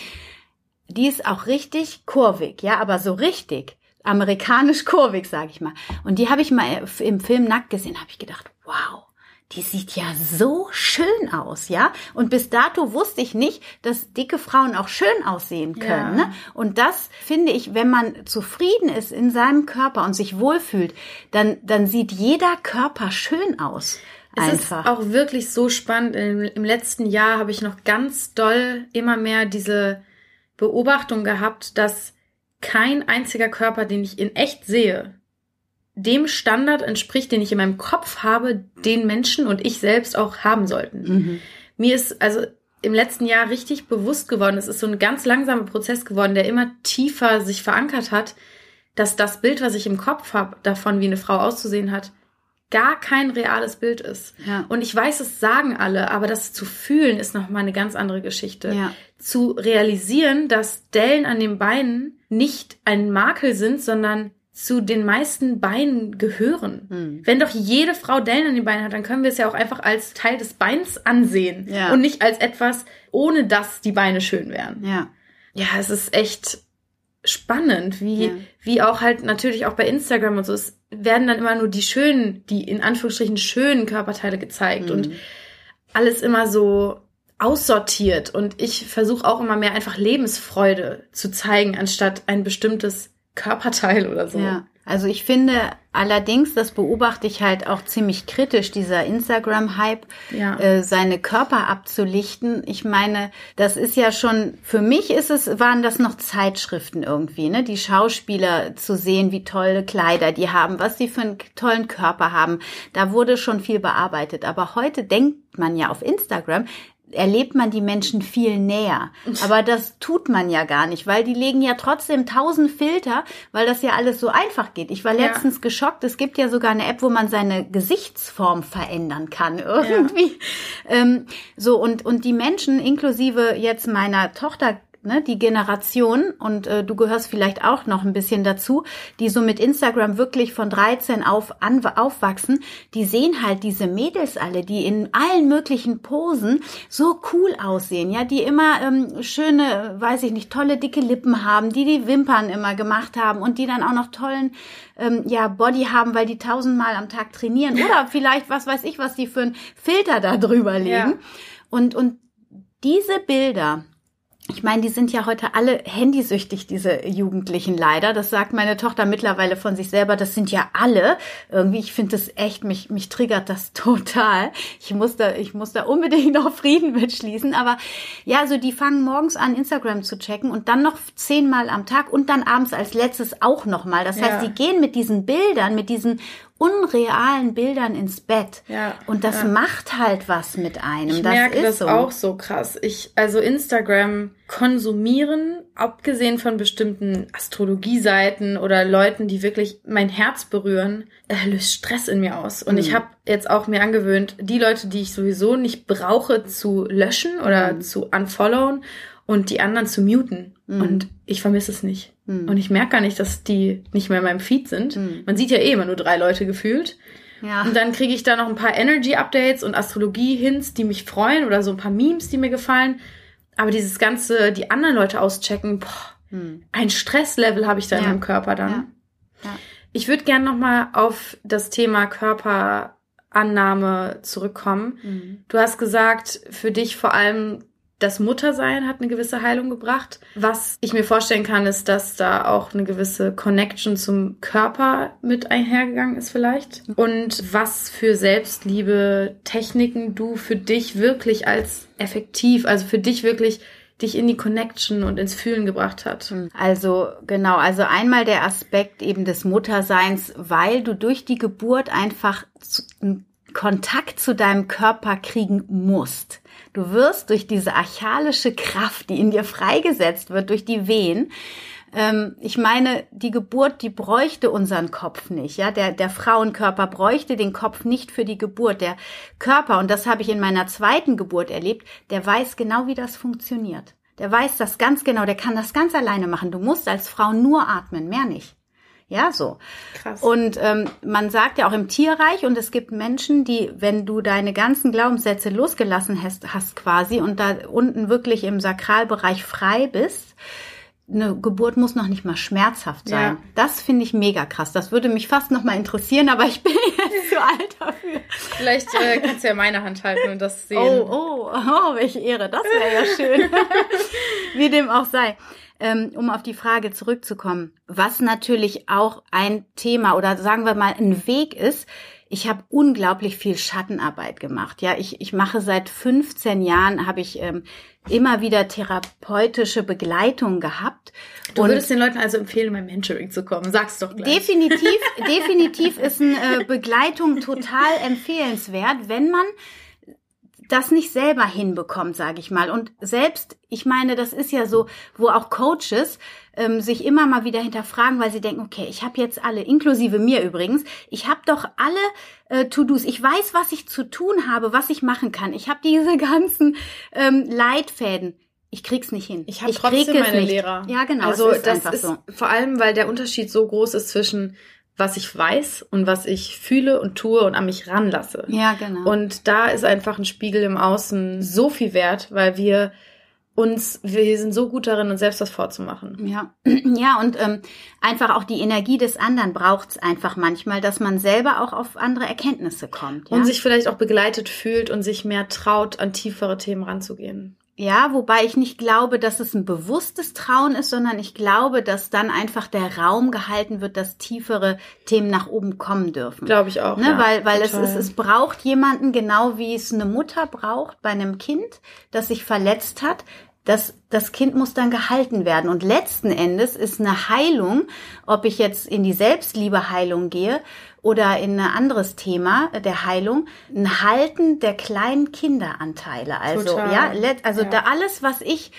Die ist auch richtig kurvig, ja, aber so richtig amerikanisch kurvig, sag ich mal. Und die habe ich mal im Film nackt gesehen, habe ich gedacht, wow die sieht ja so schön aus, ja? Und bis dato wusste ich nicht, dass dicke Frauen auch schön aussehen können. Ja. Ne? Und das finde ich, wenn man zufrieden ist in seinem Körper und sich wohlfühlt, dann, dann sieht jeder Körper schön aus. Es Einfach. ist auch wirklich so spannend. Im, Im letzten Jahr habe ich noch ganz doll immer mehr diese Beobachtung gehabt, dass kein einziger Körper, den ich in echt sehe, dem Standard entspricht, den ich in meinem Kopf habe, den Menschen und ich selbst auch haben sollten. Mhm. Mir ist also im letzten Jahr richtig bewusst geworden, es ist so ein ganz langsamer Prozess geworden, der immer tiefer sich verankert hat, dass das Bild, was ich im Kopf habe, davon, wie eine Frau auszusehen hat, gar kein reales Bild ist. Ja. Und ich weiß, es sagen alle, aber das zu fühlen ist noch mal eine ganz andere Geschichte. Ja. Zu realisieren, dass Dellen an den Beinen nicht ein Makel sind, sondern zu den meisten Beinen gehören. Hm. Wenn doch jede Frau Dellen an den Beinen hat, dann können wir es ja auch einfach als Teil des Beins ansehen ja. und nicht als etwas, ohne dass die Beine schön wären. Ja, ja es ist echt spannend, wie, ja. wie auch halt natürlich auch bei Instagram und so, es werden dann immer nur die schönen, die in Anführungsstrichen schönen Körperteile gezeigt hm. und alles immer so aussortiert und ich versuche auch immer mehr einfach Lebensfreude zu zeigen, anstatt ein bestimmtes Körperteil oder so. Ja. Also ich finde allerdings, das beobachte ich halt auch ziemlich kritisch, dieser Instagram-Hype, Ja. äh, seine Körper abzulichten. Ich meine, das ist ja schon, für mich ist es, waren das noch Zeitschriften irgendwie, ne? Die Schauspieler zu sehen, wie tolle Kleider die haben, was die für einen tollen Körper haben. Da wurde schon viel bearbeitet. Aber heute denkt man ja auf Instagram, erlebt man die Menschen viel näher. Aber das tut man ja gar nicht, weil die legen ja trotzdem tausend Filter, weil das ja alles so einfach geht. Ich war Ja. letztens geschockt, es gibt ja sogar eine App, wo man seine Gesichtsform verändern kann irgendwie. Ähm, so und und die Menschen inklusive jetzt meiner Tochter Ne, die Generation, und äh, du gehörst vielleicht auch noch ein bisschen dazu, die so mit Instagram wirklich von 13 auf an, aufwachsen, die sehen halt diese Mädels alle, die in allen möglichen Posen so cool aussehen, ja, die immer ähm, schöne, weiß ich nicht, tolle dicke Lippen haben, die die Wimpern immer gemacht haben und die dann auch noch tollen ähm, ja, Body haben, weil die tausendmal am Tag trainieren oder vielleicht, was weiß ich, was die für einen Filter da drüber legen. Ja. Und, und diese Bilder, ich meine, die sind ja heute alle handysüchtig, diese Jugendlichen leider. Das sagt meine Tochter mittlerweile von sich selber. Das sind ja alle. Irgendwie, ich finde das echt, mich, mich triggert das total. Ich muss da, ich muss da unbedingt noch Frieden mitschließen. Aber ja, so die fangen morgens an, Instagram zu checken und dann noch zehnmal am Tag und dann abends als letztes auch nochmal. Das heißt, Ja. die gehen mit diesen Bildern, mit diesen unrealen Bildern ins Bett. Ja, Und das ja. macht halt was mit einem. Ich das merke ist das so. auch so krass. Ich, also Instagram konsumieren, abgesehen von bestimmten Astrologieseiten oder Leuten, die wirklich mein Herz berühren, äh, löst Stress in mir aus. Und ich Mhm. habe jetzt auch mir angewöhnt, die Leute, die ich sowieso nicht brauche, zu löschen oder Mhm. zu unfollowen und die anderen zu muten. Mhm. Und ich vermisse es nicht. Mhm. Und ich merke gar nicht, dass die nicht mehr in meinem Feed sind. Mhm. Man sieht ja eh immer nur drei Leute gefühlt. Ja. Und dann kriege ich da noch ein paar Energy-Updates und Astrologie-Hints, die mich freuen oder so ein paar Memes, die mir gefallen. Aber dieses ganze, die anderen Leute auschecken, boah, Hm. ein Stresslevel habe ich da in Ja. meinem Körper dann. Ja. Ja. Ich würde gerne nochmal auf das Thema Körperannahme zurückkommen. Mhm. Du hast gesagt, für dich vor allem das Muttersein hat eine gewisse Heilung gebracht. Was ich mir vorstellen kann, ist, dass da auch eine gewisse Connection zum Körper mit einhergegangen ist vielleicht. Und was für Selbstliebe Techniken du für dich wirklich als effektiv, also für dich wirklich dich in die Connection und ins Fühlen gebracht hat. Also genau, also einmal der Aspekt eben des Mutterseins, weil du durch die Geburt einfach Kontakt zu deinem Körper kriegen musst. Du wirst durch diese archalische Kraft, die in dir freigesetzt wird, durch die Wehen, ähm, ich meine, die Geburt, die bräuchte unseren Kopf nicht. Ja, der, der Frauenkörper bräuchte den Kopf nicht für die Geburt. Der Körper, und das habe ich in meiner zweiten Geburt erlebt, der weiß genau, wie das funktioniert. Der weiß das ganz genau, der kann das ganz alleine machen. Du musst als Frau nur atmen, mehr nicht. Ja, so. Krass. Und ähm, man sagt ja auch im Tierreich, und es gibt Menschen, die, wenn du deine ganzen Glaubenssätze losgelassen hast, hast quasi und da unten wirklich im Sakralbereich frei bist, eine Geburt muss noch nicht mal schmerzhaft sein. Ja. Das finde ich mega krass. Das würde mich fast noch mal interessieren, aber ich bin jetzt zu alt dafür. Vielleicht äh, kannst du ja meine Hand halten und das sehen. Oh, oh, oh, welche Ehre. Das wäre ja schön. Wie dem auch sei. Ähm, um auf die Frage zurückzukommen, was natürlich auch ein Thema oder sagen wir mal ein Weg ist, ich habe unglaublich viel Schattenarbeit gemacht. Ja, ich, ich mache seit 15 Jahren, habe ich ähm, immer wieder therapeutische Begleitung gehabt. Du Und- würdest den Leuten also empfehlen, mein Mentoring zu kommen. Sag's doch gleich. Definitiv, definitiv ist eine äh, Begleitung total empfehlenswert, wenn man das nicht selber hinbekommt, sage ich mal. Und selbst, ich meine, das ist ja so, wo auch Coaches ähm, sich immer mal wieder hinterfragen, weil sie denken, okay, ich habe jetzt alle, inklusive mir übrigens, ich habe doch alle äh, To-Dos. Ich weiß, was ich zu tun habe, was ich machen kann. Ich habe diese ganzen ähm, Leitfäden. Ich krieg's nicht hin. Ich habe trotzdem meine nicht. Lehrer. Ja, genau. Also ist das ist so. vor allem, weil der Unterschied so groß ist zwischen was ich weiß und was ich fühle und tue und an mich ranlasse. Ja, genau. Und da ist einfach ein Spiegel im Außen so viel wert, weil wir uns, wir sind so gut darin, uns selbst was vorzumachen. Ja, ja, und ähm, einfach auch die Energie des anderen braucht's einfach manchmal, dass man selber auch auf andere Erkenntnisse kommt. Ja? Und sich vielleicht auch begleitet fühlt und sich mehr traut, an tiefere Themen ranzugehen. Ja, wobei ich nicht glaube, dass es ein bewusstes Trauen ist, sondern ich glaube, dass dann einfach der Raum gehalten wird, dass tiefere Themen nach oben kommen dürfen. Glaube ich auch. Ne? Ja, weil weil es, ist, es braucht jemanden, genau wie es eine Mutter braucht bei einem Kind, das sich verletzt hat, das, das Kind muss dann gehalten werden. Und letzten Endes ist eine Heilung, ob ich jetzt in die Selbstliebeheilung gehe oder in ein anderes Thema der Heilung, ein Halten der kleinen Kinderanteile. Also, Total. ja, also ja. da alles, was ich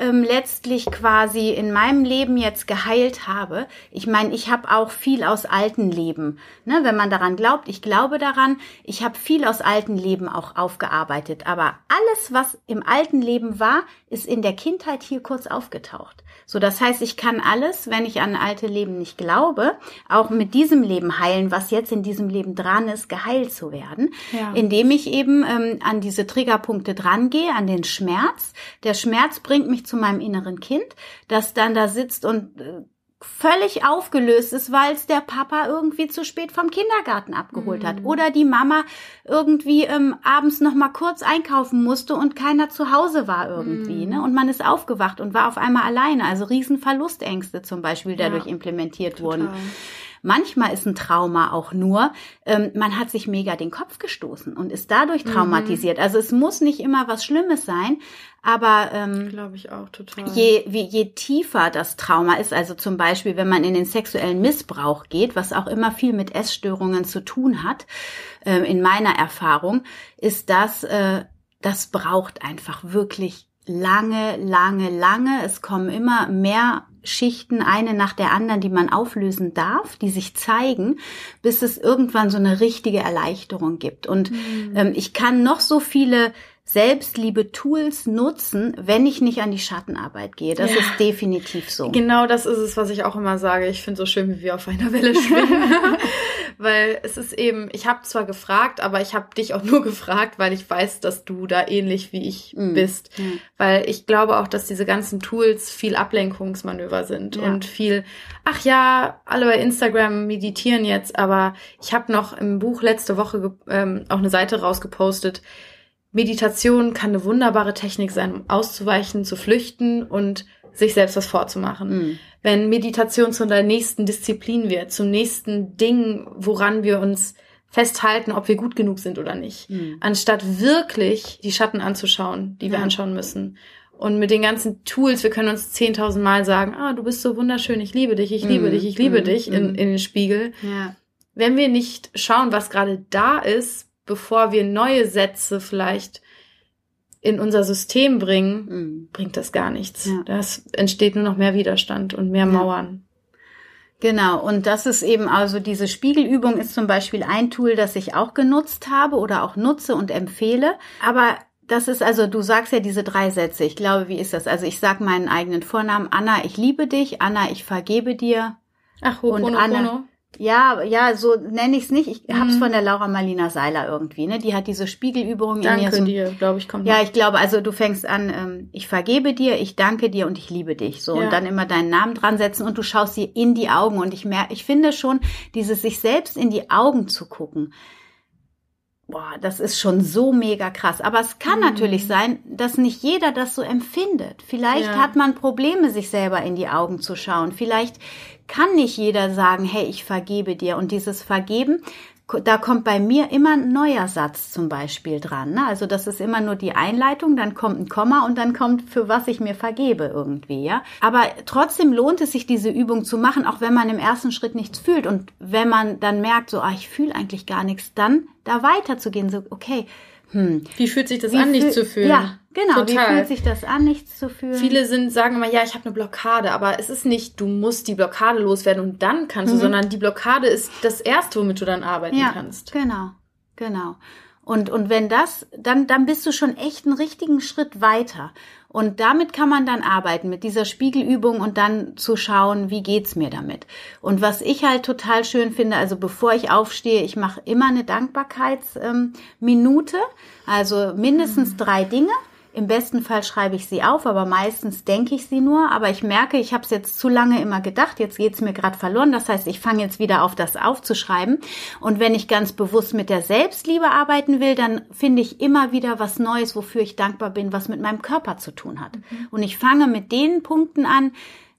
ähm, letztlich quasi in meinem Leben jetzt geheilt habe. Ich meine, ich habe auch viel aus alten Leben, ne, wenn man daran glaubt. Ich glaube daran. Ich habe viel aus alten Leben auch aufgearbeitet. Aber alles, was im alten Leben war, ist in der Kindheit hier kurz aufgetaucht. So, das heißt, ich kann alles, wenn ich an alte Leben nicht glaube, auch mit diesem Leben heilen, was jetzt in diesem Leben dran ist, geheilt zu werden, ja. indem ich eben ähm, an diese Triggerpunkte drangehe, an den Schmerz. Der Schmerz bringt mich zu meinem inneren Kind, das dann da sitzt und äh, völlig aufgelöst ist, weil es der Papa irgendwie zu spät vom Kindergarten abgeholt mhm. hat oder die Mama irgendwie ähm, abends noch mal kurz einkaufen musste und keiner zu Hause war irgendwie, mhm. ne? Und man ist aufgewacht und war auf einmal alleine, also riesen Verlustängste zum Beispiel dadurch ja, implementiert total. wurden. Manchmal ist ein Trauma auch nur, ähm, man hat sich mega den Kopf gestoßen und ist dadurch mhm. traumatisiert. Mhm. Also es muss nicht immer was Schlimmes sein, aber ähm, glaube ich auch total. Je, wie, je tiefer das Trauma ist, also zum Beispiel, wenn man in den sexuellen Missbrauch geht, was auch immer viel mit Essstörungen zu tun hat, äh, in meiner Erfahrung, ist das, äh, das braucht einfach wirklich lange, lange, lange. Es kommen immer mehr Schichten, eine nach der anderen, die man auflösen darf, die sich zeigen, bis es irgendwann so eine richtige Erleichterung gibt. Und mhm. ähm, ich kann noch so viele Selbstliebe-Tools nutzen, wenn ich nicht an die Schattenarbeit gehe. Das ja. ist definitiv so. Genau das ist es, was ich auch immer sage. Ich finde so schön, wie wir auf einer Welle schwimmen. weil es ist eben, ich habe zwar gefragt, aber ich habe dich auch nur gefragt, weil ich weiß, dass du da ähnlich wie ich mm. bist. Mm. Weil ich glaube auch, dass diese ganzen Tools viel Ablenkungsmanöver sind ja. und viel, ach ja, alle bei Instagram meditieren jetzt, aber ich habe noch im Buch letzte Woche ähm, auch eine Seite rausgepostet, Meditation kann eine wunderbare Technik sein, um auszuweichen, zu flüchten und sich selbst was vorzumachen. Mhm. Wenn Meditation zu der nächsten Disziplin wird, zum nächsten Ding, woran wir uns festhalten, ob wir gut genug sind oder nicht, mhm. anstatt wirklich die Schatten anzuschauen, die wir anschauen müssen. Und mit den ganzen Tools, wir können uns zehntausend Mal sagen, ah, du bist so wunderschön, ich liebe dich, ich liebe mhm. dich, ich liebe mhm. dich in, mhm. in den Spiegel. Ja. Wenn wir nicht schauen, was gerade da ist, bevor wir neue Sätze vielleicht in unser System bringen, mhm. bringt das gar nichts. Ja. Das entsteht nur noch mehr Widerstand und mehr Mauern. Genau, und das ist eben also diese Spiegelübung ist zum Beispiel ein Tool, das ich auch genutzt habe oder auch nutze und empfehle. Aber das ist also, du sagst ja diese drei Sätze. Ich glaube, wie ist das? Also ich sag meinen eigenen Vornamen, Anna, ich liebe dich, Anna, ich vergebe dir. Ach, und Anna, ja, ja, so nenne ich es nicht. Ich mhm. hab's von der Laura Marlina Seiler irgendwie, ne? Die hat diese Spiegelübung danke in mir. So, dir, glaube ich, kommt. Ja, noch. ich glaube, also du fängst an, ähm, ich vergebe dir, ich danke dir und ich liebe dich. So ja. und dann immer deinen Namen dran setzen und du schaust dir in die Augen und ich merke, ich finde schon, dieses sich selbst in die Augen zu gucken boah, das ist schon so mega krass. Aber es kann mhm. natürlich sein, dass nicht jeder das so empfindet. Vielleicht ja. hat man Probleme, sich selber in die Augen zu schauen. Vielleicht kann nicht jeder sagen, hey, ich vergebe dir. Und dieses Vergeben da kommt bei mir immer ein neuer Satz zum Beispiel dran. Ne? Also das ist immer nur die Einleitung, dann kommt ein Komma und dann kommt, für was ich mir vergebe irgendwie, ja. Aber trotzdem lohnt es sich, diese Übung zu machen, auch wenn man im ersten Schritt nichts fühlt. Und wenn man dann merkt, so, ah, ich fühle eigentlich gar nichts, dann da weiterzugehen, so, okay, hm. Wie fühlt sich das Wie an, nichts zu fühlen? Ja, genau. Total. Wie fühlt sich das an, nichts zu fühlen? Viele sind, sagen immer, ja, ich habe eine Blockade, aber es ist nicht, du musst die Blockade loswerden und dann kannst mhm. du, sondern die Blockade ist das Erste, womit du dann arbeiten ja, kannst. Genau, genau. Und, und wenn das, dann, dann bist du schon echt einen richtigen Schritt weiter. Und damit kann man dann arbeiten, mit dieser Spiegelübung und dann zu schauen, wie geht's mir damit. Und was ich halt total schön finde, also bevor ich aufstehe, ich mache immer eine Dankbarkeitsminute, ähm, also mindestens drei Dinge, Im besten Fall schreibe ich sie auf, aber meistens denke ich sie nur. Aber ich merke, ich habe es jetzt zu lange immer gedacht, jetzt geht's mir gerade verloren. Das heißt, ich fange jetzt wieder auf, das aufzuschreiben. Und wenn ich ganz bewusst mit der Selbstliebe arbeiten will, dann finde ich immer wieder was Neues, wofür ich dankbar bin, was mit meinem Körper zu tun hat. Mhm. Und ich fange mit den Punkten an,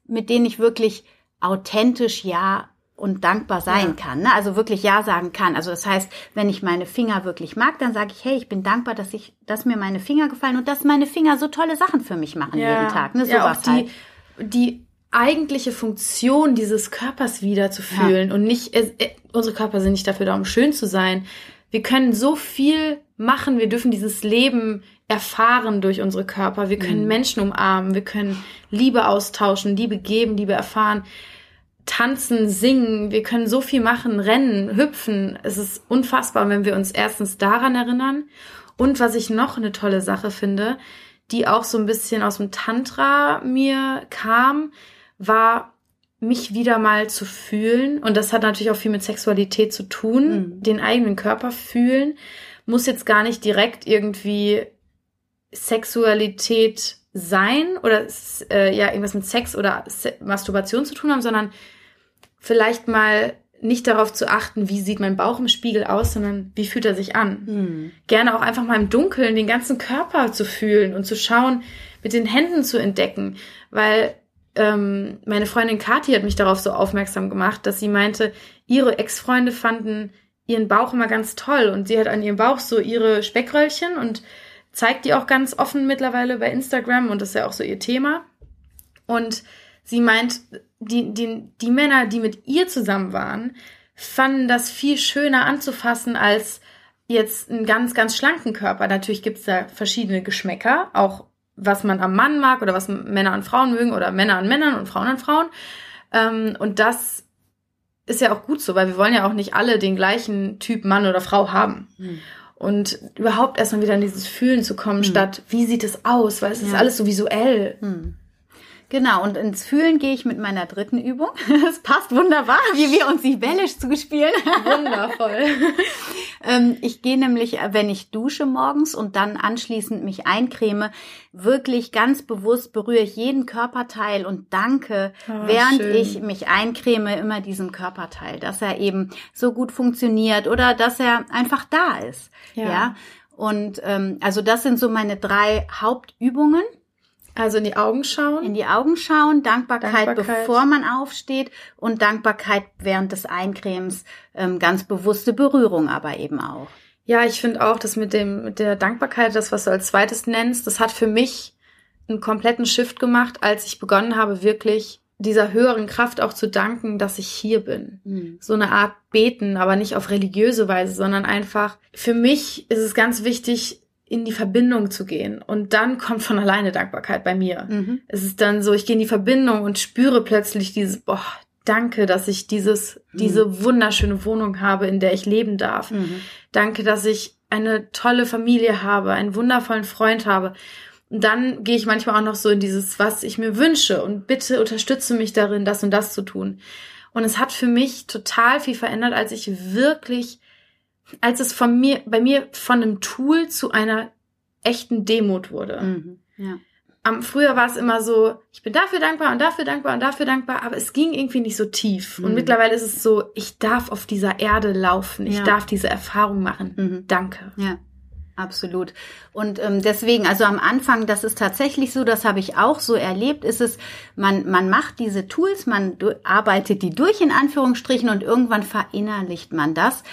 mit denen ich wirklich authentisch Ja und dankbar sein ja. kann. Ne? Also wirklich Ja sagen kann. Also das heißt, wenn ich meine Finger wirklich mag, dann sage ich, hey, ich bin dankbar, dass ich, dass mir meine Finger gefallen und dass meine Finger so tolle Sachen für mich machen ja. jeden Tag. Ne? So ja, auch die, halt. die eigentliche Funktion dieses Körpers wieder zu fühlen ja. und nicht, äh, unsere Körper sind nicht dafür da, um schön zu sein. Wir können so viel machen, wir dürfen dieses Leben erfahren durch unsere Körper. Wir können mhm. Menschen umarmen, wir können Liebe austauschen, Liebe geben, Liebe erfahren tanzen, singen, wir können so viel machen, rennen, hüpfen. Es ist unfassbar, wenn wir uns erstens daran erinnern. Und was ich noch eine tolle Sache finde, die auch so ein bisschen aus dem Tantra mir kam, war mich wieder mal zu fühlen. Und das hat natürlich auch viel mit Sexualität zu tun. Mhm. Den eigenen Körper fühlen. Muss jetzt gar nicht direkt irgendwie Sexualität sein oder äh, ja irgendwas mit Sex oder Se Masturbation zu tun haben, sondern vielleicht mal nicht darauf zu achten, wie sieht mein Bauch im Spiegel aus, sondern wie fühlt er sich an. Mhm. Gerne auch einfach mal im Dunkeln den ganzen Körper zu fühlen und zu schauen, mit den Händen zu entdecken, weil ähm, meine Freundin Kathi hat mich darauf so aufmerksam gemacht, dass sie meinte, ihre Ex-Freunde fanden ihren Bauch immer ganz toll und sie hat an ihrem Bauch so ihre Speckröllchen und zeigt die auch ganz offen mittlerweile bei Instagram und das ist ja auch so ihr Thema. Und sie meint, die, die, die Männer, die mit ihr zusammen waren, fanden das viel schöner anzufassen als jetzt einen ganz, ganz schlanken Körper. Natürlich gibt's da verschiedene Geschmäcker, auch was man am Mann mag oder was Männer an Frauen mögen oder Männer an Männern und Frauen an Frauen. Ähm, und das ist ja auch gut so, weil wir wollen ja auch nicht alle den gleichen Typ Mann oder Frau haben. Mhm und überhaupt erstmal wieder in dieses Fühlen zu kommen, hm. statt wie sieht es aus, weil es ja. ist alles so visuell. Hm. Genau, und ins Fühlen gehe ich mit meiner dritten Übung. Es passt wunderbar, wie wir uns die Bälle zugespielen. Wundervoll. ähm, ich gehe nämlich, wenn ich dusche morgens und dann anschließend mich eincreme, wirklich ganz bewusst berühre ich jeden Körperteil und danke, oh, während schön. ich mich eincreme, immer diesem Körperteil, dass er eben so gut funktioniert oder dass er einfach da ist. Ja. ja? Und ähm, also das sind so meine drei Hauptübungen. Also in die Augen schauen. In die Augen schauen, Dankbarkeit, Dankbarkeit. bevor man aufsteht und Dankbarkeit während des Eincremes, ähm, ganz bewusste Berührung aber eben auch. Ja, ich finde auch, dass mit dem mit der Dankbarkeit, das was du als zweites nennst, das hat für mich einen kompletten Shift gemacht, als ich begonnen habe, wirklich dieser höheren Kraft auch zu danken, dass ich hier bin. Mhm. So eine Art beten, aber nicht auf religiöse Weise, sondern einfach, für mich ist es ganz wichtig, in die Verbindung zu gehen. Und dann kommt von alleine Dankbarkeit bei mir. Mhm. Es ist dann so, ich gehe in die Verbindung und spüre plötzlich dieses, boah, danke, dass ich dieses, mhm. diese wunderschöne Wohnung habe, in der ich leben darf. Mhm. Danke, dass ich eine tolle Familie habe, einen wundervollen Freund habe. Und dann gehe ich manchmal auch noch so in dieses, was ich mir wünsche und bitte unterstütze mich darin, das und das zu tun. Und es hat für mich total viel verändert, als ich wirklich als es von mir, bei mir von einem Tool zu einer echten Demut wurde. Mhm, ja. Um, früher war es immer so, ich bin dafür dankbar und dafür dankbar und dafür dankbar, aber es ging irgendwie nicht so tief. Mhm. Und mittlerweile ist es so, ich darf auf dieser Erde laufen, ich ja. darf diese Erfahrung machen. Mhm. Danke. Ja. Absolut. Und ähm, deswegen, also am Anfang, das ist tatsächlich so, das habe ich auch so erlebt, ist es, man, man macht diese Tools, man arbeitet die durch in Anführungsstrichen und irgendwann verinnerlicht man das.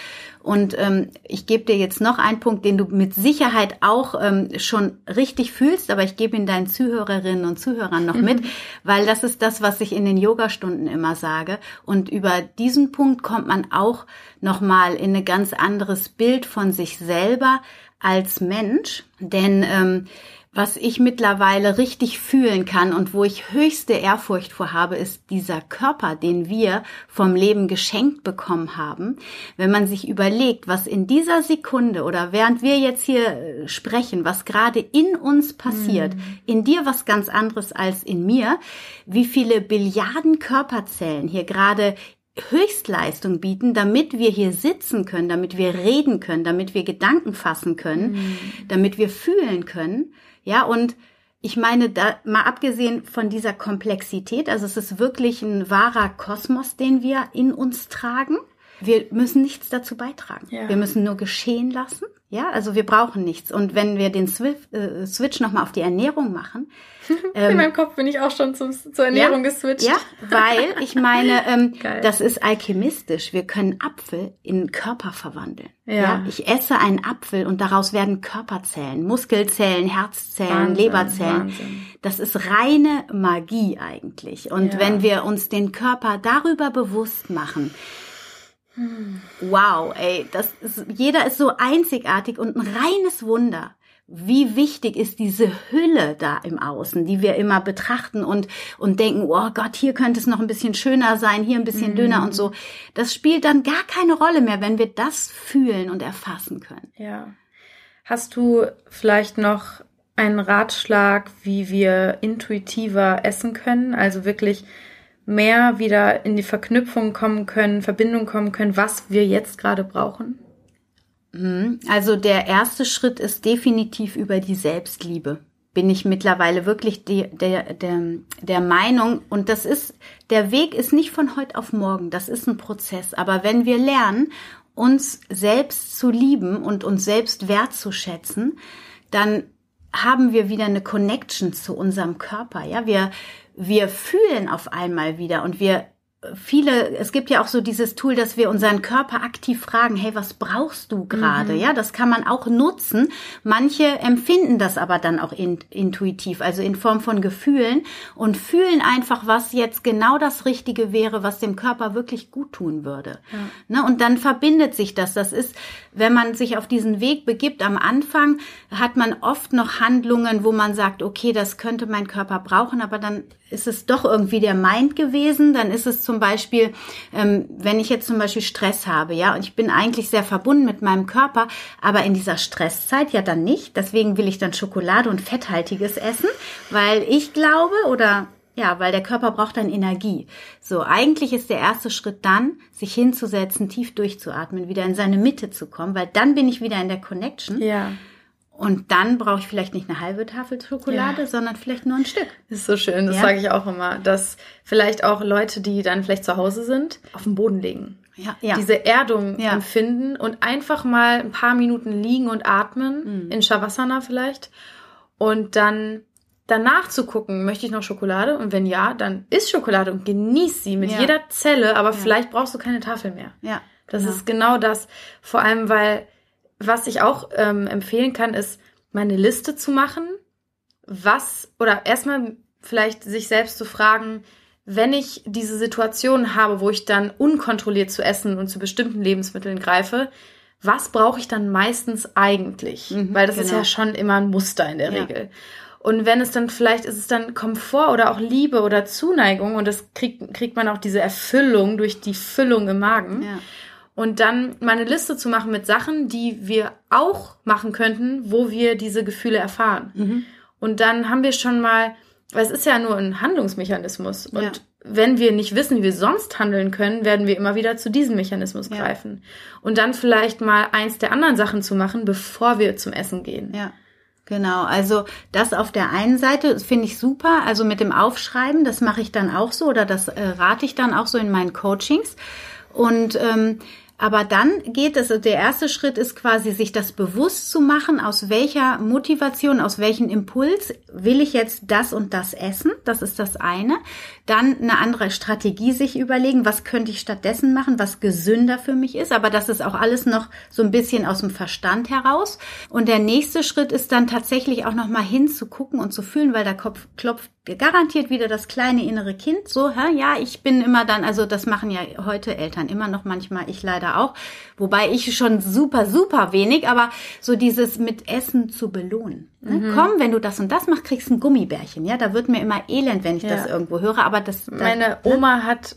Und ähm, ich gebe dir jetzt noch einen Punkt, den du mit Sicherheit auch ähm, schon richtig fühlst, aber ich gebe ihn deinen Zuhörerinnen und Zuhörern noch mit, mhm. weil das ist das, was ich in den Yogastunden immer sage. Und über diesen Punkt kommt man auch nochmal in ein ganz anderes Bild von sich selber als Mensch. Denn ähm, was ich mittlerweile richtig fühlen kann und wo ich höchste Ehrfurcht vor habe, ist dieser Körper, den wir vom Leben geschenkt bekommen haben. Wenn man sich überlegt, was in dieser Sekunde oder während wir jetzt hier äh, sprechen, was gerade in uns passiert, mhm. in dir was ganz anderes als in mir, wie viele Billiarden Körperzellen hier gerade Höchstleistung bieten, damit wir hier sitzen können, damit wir reden können, damit wir Gedanken fassen können, mhm. damit wir fühlen können. Ja, und ich meine, da mal abgesehen von dieser Komplexität, also es ist wirklich ein wahrer Kosmos, den wir in uns tragen. Wir müssen nichts dazu beitragen. Ja. Wir müssen nur geschehen lassen. Ja, also wir brauchen nichts. Und wenn wir den Switch, äh, Switch nochmal auf die Ernährung machen. Ähm, In meinem Kopf bin ich auch schon zum, zur Ernährung ja, geswitcht. Ja, weil ich meine, ähm, das ist alchemistisch. Wir können Apfel in Körper verwandeln. Ja. ja. Ich esse einen Apfel und daraus werden Körperzellen, Muskelzellen, Herzzellen, Wahnsinn, Leberzellen. Wahnsinn. Das ist reine Magie eigentlich. Und ja. wenn wir uns den Körper darüber bewusst machen, Wow, ey, das ist, jeder ist so einzigartig und ein reines Wunder. Wie wichtig ist diese Hülle da im Außen, die wir immer betrachten und, und denken, oh Gott, hier könnte es noch ein bisschen schöner sein, hier ein bisschen mm. dünner und so. Das spielt dann gar keine Rolle mehr, wenn wir das fühlen und erfassen können. Ja. Hast du vielleicht noch einen Ratschlag, wie wir intuitiver essen können? Also wirklich mehr wieder in die Verknüpfung kommen können, Verbindung kommen können, was wir jetzt gerade brauchen? Mhm. Also der erste Schritt ist definitiv über die Selbstliebe. Bin ich mittlerweile wirklich die, der, der, der Meinung. Und das ist, der Weg ist nicht von heute auf morgen. Das ist ein Prozess. Aber wenn wir lernen, uns selbst zu lieben und uns selbst wertzuschätzen, dann haben wir wieder eine Connection zu unserem Körper. Ja, wir, wir fühlen auf einmal wieder und wir viele, es gibt ja auch so dieses Tool, dass wir unseren Körper aktiv fragen, hey, was brauchst du gerade? Mhm. Ja, das kann man auch nutzen. Manche empfinden das aber dann auch in, intuitiv, also in Form von Gefühlen und fühlen einfach, was jetzt genau das Richtige wäre, was dem Körper wirklich gut tun würde. Ja. Ne? Und dann verbindet sich das. Das ist, wenn man sich auf diesen Weg begibt, am Anfang hat man oft noch Handlungen, wo man sagt, okay, das könnte mein Körper brauchen, aber dann ist es doch irgendwie der Mind gewesen. Dann ist es zum Beispiel, ähm, wenn ich jetzt zum Beispiel Stress habe, ja, und ich bin eigentlich sehr verbunden mit meinem Körper, aber in dieser Stresszeit ja dann nicht. Deswegen will ich dann Schokolade und fetthaltiges essen, weil ich glaube oder ja, weil der Körper braucht dann Energie. So, eigentlich ist der erste Schritt dann, sich hinzusetzen, tief durchzuatmen, wieder in seine Mitte zu kommen, weil dann bin ich wieder in der Connection. Ja. Und dann brauche ich vielleicht nicht eine halbe Tafel Schokolade, ja. sondern vielleicht nur ein Stück. Das ist so schön, das ja? sage ich auch immer, dass vielleicht auch Leute, die dann vielleicht zu Hause sind, auf den Boden legen. Ja, ja. Diese Erdung ja. empfinden und einfach mal ein paar Minuten liegen und atmen, mhm. in Shavasana vielleicht. Und dann danach zu gucken, möchte ich noch Schokolade? Und wenn ja, dann isst Schokolade und genieß sie mit jeder Zelle, aber vielleicht brauchst du keine Tafel mehr. Ja. Das genau. ist genau das. Vor allem, weil was ich auch ähm, empfehlen kann, ist, meine Liste zu machen. Was, oder erstmal vielleicht sich selbst zu fragen, wenn ich diese Situation habe, wo ich dann unkontrolliert zu essen und zu bestimmten Lebensmitteln greife, was brauche ich dann meistens eigentlich? Mhm, Weil das genau. ist ja schon immer ein Muster in der ja. Regel. Und wenn es dann vielleicht ist es dann Komfort oder auch Liebe oder Zuneigung und das kriegt, kriegt man auch diese Erfüllung durch die Füllung im Magen. Ja und dann mal eine Liste zu machen mit Sachen, die wir auch machen könnten, wo wir diese Gefühle erfahren. Mhm. Und dann haben wir schon mal, weil es ist ja nur ein Handlungsmechanismus. Und ja. wenn wir nicht wissen, wie wir sonst handeln können, werden wir immer wieder zu diesem Mechanismus ja. greifen. Und dann vielleicht mal eins der anderen Sachen zu machen, bevor wir zum Essen gehen. Ja. Genau, also das auf der einen Seite finde ich super, also mit dem Aufschreiben, das mache ich dann auch so oder das äh, rate ich dann auch so in meinen Coachings. Und ähm, aber dann geht es, der erste Schritt ist quasi, sich das bewusst zu machen, aus welcher Motivation, aus welchem Impuls will ich jetzt das und das essen. Das ist das eine. Dann eine andere Strategie sich überlegen, was könnte ich stattdessen machen, was gesünder für mich ist. Aber das ist auch alles noch so ein bisschen aus dem Verstand heraus. Und der nächste Schritt ist dann tatsächlich auch nochmal hinzugucken und zu fühlen, weil der Kopf klopft garantiert wieder das kleine innere Kind. So, hä, ja, ich bin immer dann, also das machen ja heute Eltern immer noch manchmal, ich leider auch. Wobei ich schon super, super wenig, aber so dieses mit Essen zu belohnen. Ne? Mhm. Komm, wenn du das und das machst, kriegst du ein Gummibärchen. Ja, da wird mir immer elend, wenn ich ja. das irgendwo höre. Aber das. Meine das, ne? Oma hat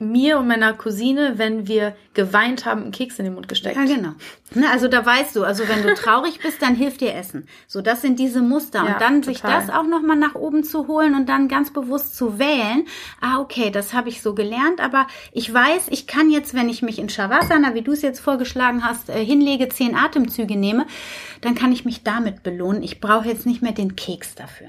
mir und meiner Cousine, wenn wir geweint haben, einen Keks in den Mund gesteckt. Ja, genau. Ne, also da weißt du, also wenn du traurig bist, dann hilft dir Essen. So, das sind diese Muster. Ja, und dann total. sich das auch nochmal nach oben zu holen und dann ganz bewusst zu wählen. Ah, okay, das habe ich so gelernt, aber ich weiß, ich kann jetzt, wenn ich mich in Shavasana, wie du es jetzt vorgeschlagen hast, äh, hinlege, zehn Atemzüge nehme, dann kann ich mich damit belohnen. Ich brauche jetzt nicht mehr den Keks dafür.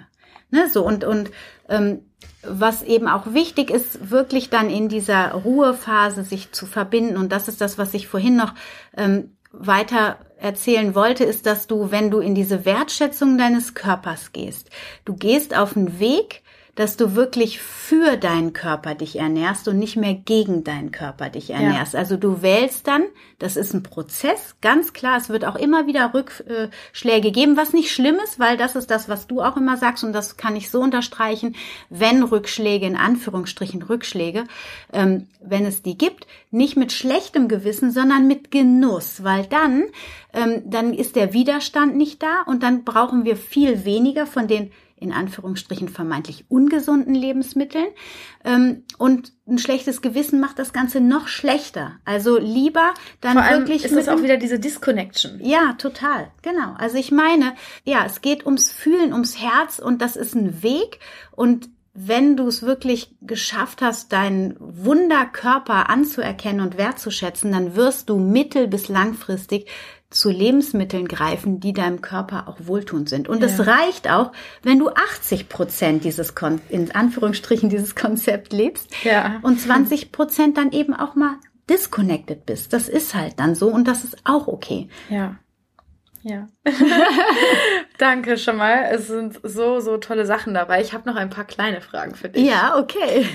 Ne, so und und ähm, was eben auch wichtig ist, wirklich dann in dieser Ruhephase sich zu verbinden. Und das ist das, was ich vorhin noch ähm, weiter erzählen wollte, ist, dass du, wenn du in diese Wertschätzung deines Körpers gehst, du gehst auf einen Weg, dass du wirklich für deinen Körper dich ernährst und nicht mehr gegen deinen Körper dich ernährst. Ja. Also du wählst dann, das ist ein Prozess, ganz klar, es wird auch immer wieder Rückschläge geben, was nicht schlimm ist, weil das ist das, was du auch immer sagst und das kann ich so unterstreichen, wenn Rückschläge, in Anführungsstrichen Rückschläge, ähm, wenn es die gibt, nicht mit schlechtem Gewissen, sondern mit Genuss, weil dann, ähm, dann ist der Widerstand nicht da und dann brauchen wir viel weniger von den in Anführungsstrichen vermeintlich ungesunden Lebensmitteln. Ähm, und ein schlechtes Gewissen macht das Ganze noch schlechter. Also lieber dann Vor allem wirklich. Ist es auch wieder diese Disconnection? Ja, total. Genau. Also ich meine, ja, es geht ums Fühlen, ums Herz und das ist ein Weg und wenn du es wirklich geschafft hast, deinen Wunderkörper anzuerkennen und wertzuschätzen, dann wirst du mittel- bis langfristig zu Lebensmitteln greifen, die deinem Körper auch wohltuend sind. Und es ja. reicht auch, wenn du 80 Prozent dieses, Kon in Anführungsstrichen, dieses Konzept lebst ja. und 20 Prozent dann eben auch mal disconnected bist. Das ist halt dann so und das ist auch okay. Ja. Ja. Danke schon mal. Es sind so, so tolle Sachen dabei. Ich habe noch ein paar kleine Fragen für dich. Ja, okay.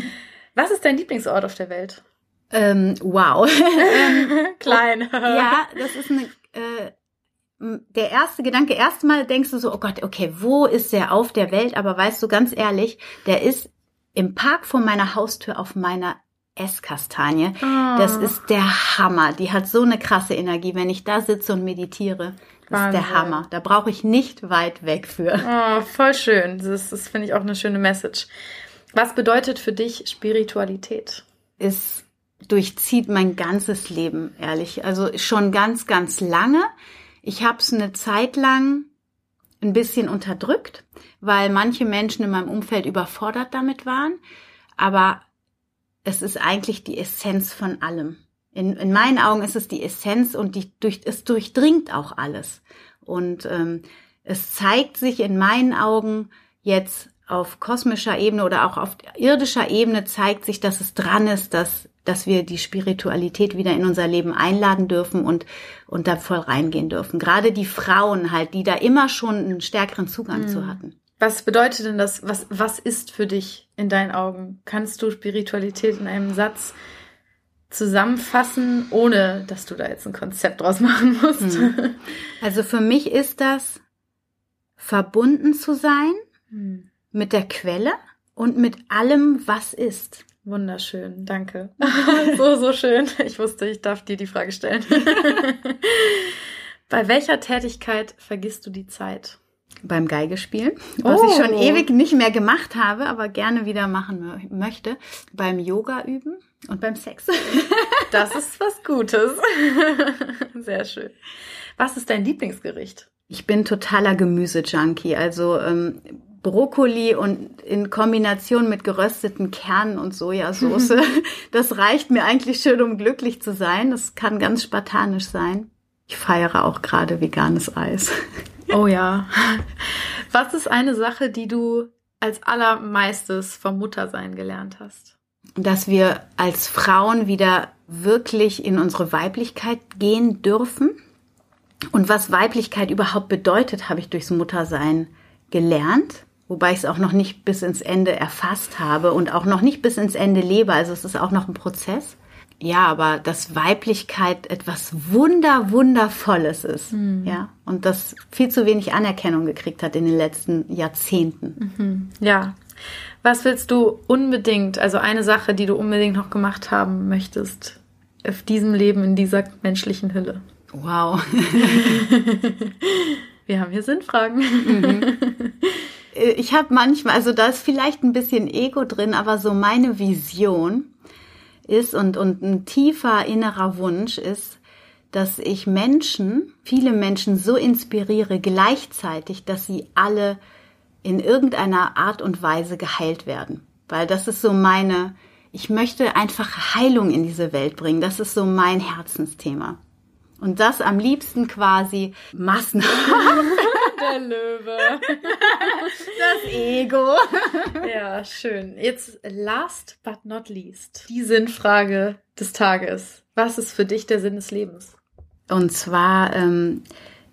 Was ist dein Lieblingsort auf der Welt? Ähm, wow. Klein. ja, das ist eine äh, der erste Gedanke, erstmal denkst du so, oh Gott, okay, wo ist der auf der Welt? Aber weißt du ganz ehrlich, der ist im Park vor meiner Haustür auf meiner Esskastanie. Oh. Das ist der Hammer. Die hat so eine krasse Energie. Wenn ich da sitze und meditiere, das Wahnsinn. ist der Hammer. Da brauche ich nicht weit weg für. Oh, voll schön. Das, das finde ich auch eine schöne Message. Was bedeutet für dich Spiritualität? Es durchzieht mein ganzes Leben, ehrlich. Also schon ganz, ganz lange. Ich habe es eine Zeit lang ein bisschen unterdrückt, weil manche Menschen in meinem Umfeld überfordert damit waren. Aber es ist eigentlich die Essenz von allem. In, in meinen Augen ist es die Essenz und die durch, es durchdringt auch alles. Und ähm, es zeigt sich in meinen Augen jetzt auf kosmischer Ebene oder auch auf irdischer Ebene zeigt sich, dass es dran ist, dass, dass wir die Spiritualität wieder in unser Leben einladen dürfen und, und da voll reingehen dürfen. Gerade die Frauen halt, die da immer schon einen stärkeren Zugang mhm. zu hatten. Was bedeutet denn das? Was, was ist für dich in deinen Augen? Kannst du Spiritualität in einem Satz zusammenfassen, ohne dass du da jetzt ein Konzept draus machen musst? Mhm. Also für mich ist das verbunden zu sein. Mhm mit der Quelle und mit allem, was ist. Wunderschön, danke. so, so schön. Ich wusste, ich darf dir die Frage stellen. Bei welcher Tätigkeit vergisst du die Zeit? Beim Geigespielen, was Oh. ich schon ewig nicht mehr gemacht habe, aber gerne wieder machen mö- möchte. Beim Yoga üben und beim Sex. Das ist was Gutes. Sehr schön. Was ist dein Lieblingsgericht? Ich bin totaler Gemüse-Junkie, also ähm, Brokkoli und in Kombination mit gerösteten Kernen und Sojasauce. das reicht mir eigentlich schön, um glücklich zu sein. Das kann ganz spartanisch sein. Ich feiere auch gerade veganes Eis. Oh ja. Was ist eine Sache, die du als allermeistes vom Muttersein gelernt hast? Dass wir als Frauen wieder wirklich in unsere Weiblichkeit gehen dürfen. Und was Weiblichkeit überhaupt bedeutet, habe ich durchs Muttersein gelernt. Wobei ich es auch noch nicht bis ins Ende erfasst habe und auch noch nicht bis ins Ende lebe. Also es ist auch noch ein Prozess. Ja, aber dass Weiblichkeit etwas wunder, wundervolles ist. Ja. Und das viel zu wenig Anerkennung gekriegt hat in den letzten Jahrzehnten. Ja. Was willst du unbedingt, also eine Sache, die du unbedingt noch gemacht haben möchtest, auf diesem Leben, in dieser menschlichen Hülle? Wow. Wir haben hier Sinnfragen. Äh, ich habe manchmal, also da ist vielleicht ein bisschen Ego drin, aber so meine Vision ist und, und ein tiefer innerer Wunsch ist, dass ich Menschen, viele Menschen so inspiriere gleichzeitig, dass sie alle in irgendeiner Art und Weise geheilt werden. Weil das ist so meine, ich möchte einfach Heilung in diese Welt bringen. Das ist so mein Herzensthema. Und das am liebsten quasi massenhaft. Der Löwe. Ego. Ja, schön. Jetzt last but not least. Die Sinnfrage des Tages. Was ist für dich der Sinn des Lebens? Und zwar ähm,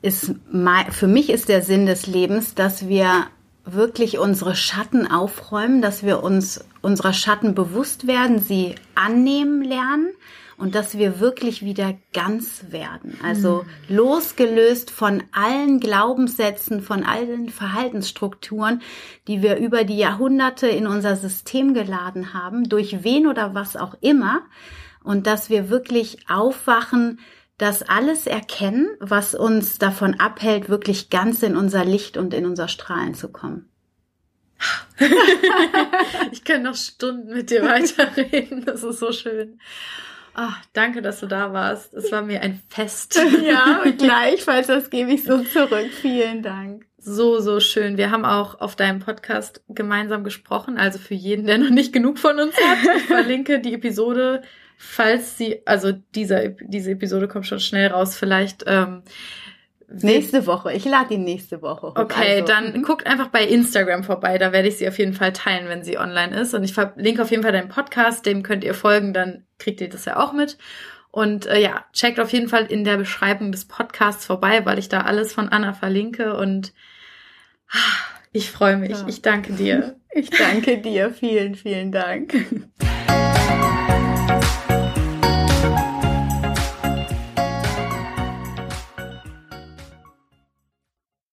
ist mein, für mich ist der Sinn des Lebens, dass wir wirklich unsere Schatten aufräumen, dass wir uns unserer Schatten bewusst werden, sie annehmen lernen und dass wir wirklich wieder ganz werden. Also mhm. losgelöst von allen Glaubenssätzen, von allen Verhaltensstrukturen, die wir über die Jahrhunderte in unser System geladen haben, durch wen oder was auch immer. Und dass wir wirklich aufwachen, das alles erkennen, was uns davon abhält, wirklich ganz in unser Licht und in unser Strahlen zu kommen. ich kann noch Stunden mit dir weiterreden. Das ist so schön. Oh, danke, dass du da warst. Es war mir ein Fest. Ja, und gleichfalls, das gebe ich so zurück. Vielen Dank. So, so schön. Wir haben auch auf deinem Podcast gemeinsam gesprochen. Also für jeden, der noch nicht genug von uns hat. Ich verlinke die Episode falls sie, also dieser, diese Episode kommt schon schnell raus, vielleicht. Ähm, nächste Woche. Ich lade ihn nächste Woche. Hoch. Okay, also. dann mhm. guckt einfach bei Instagram vorbei. Da werde ich sie auf jeden Fall teilen, wenn sie online ist. Und ich verlinke auf jeden Fall deinen Podcast. Dem könnt ihr folgen. Dann kriegt ihr das ja auch mit. Und äh, ja, checkt auf jeden Fall in der Beschreibung des Podcasts vorbei, weil ich da alles von Anna verlinke. Und ah, ich freue mich. Ja. Ich danke dir. Ich danke dir. Vielen, vielen Dank.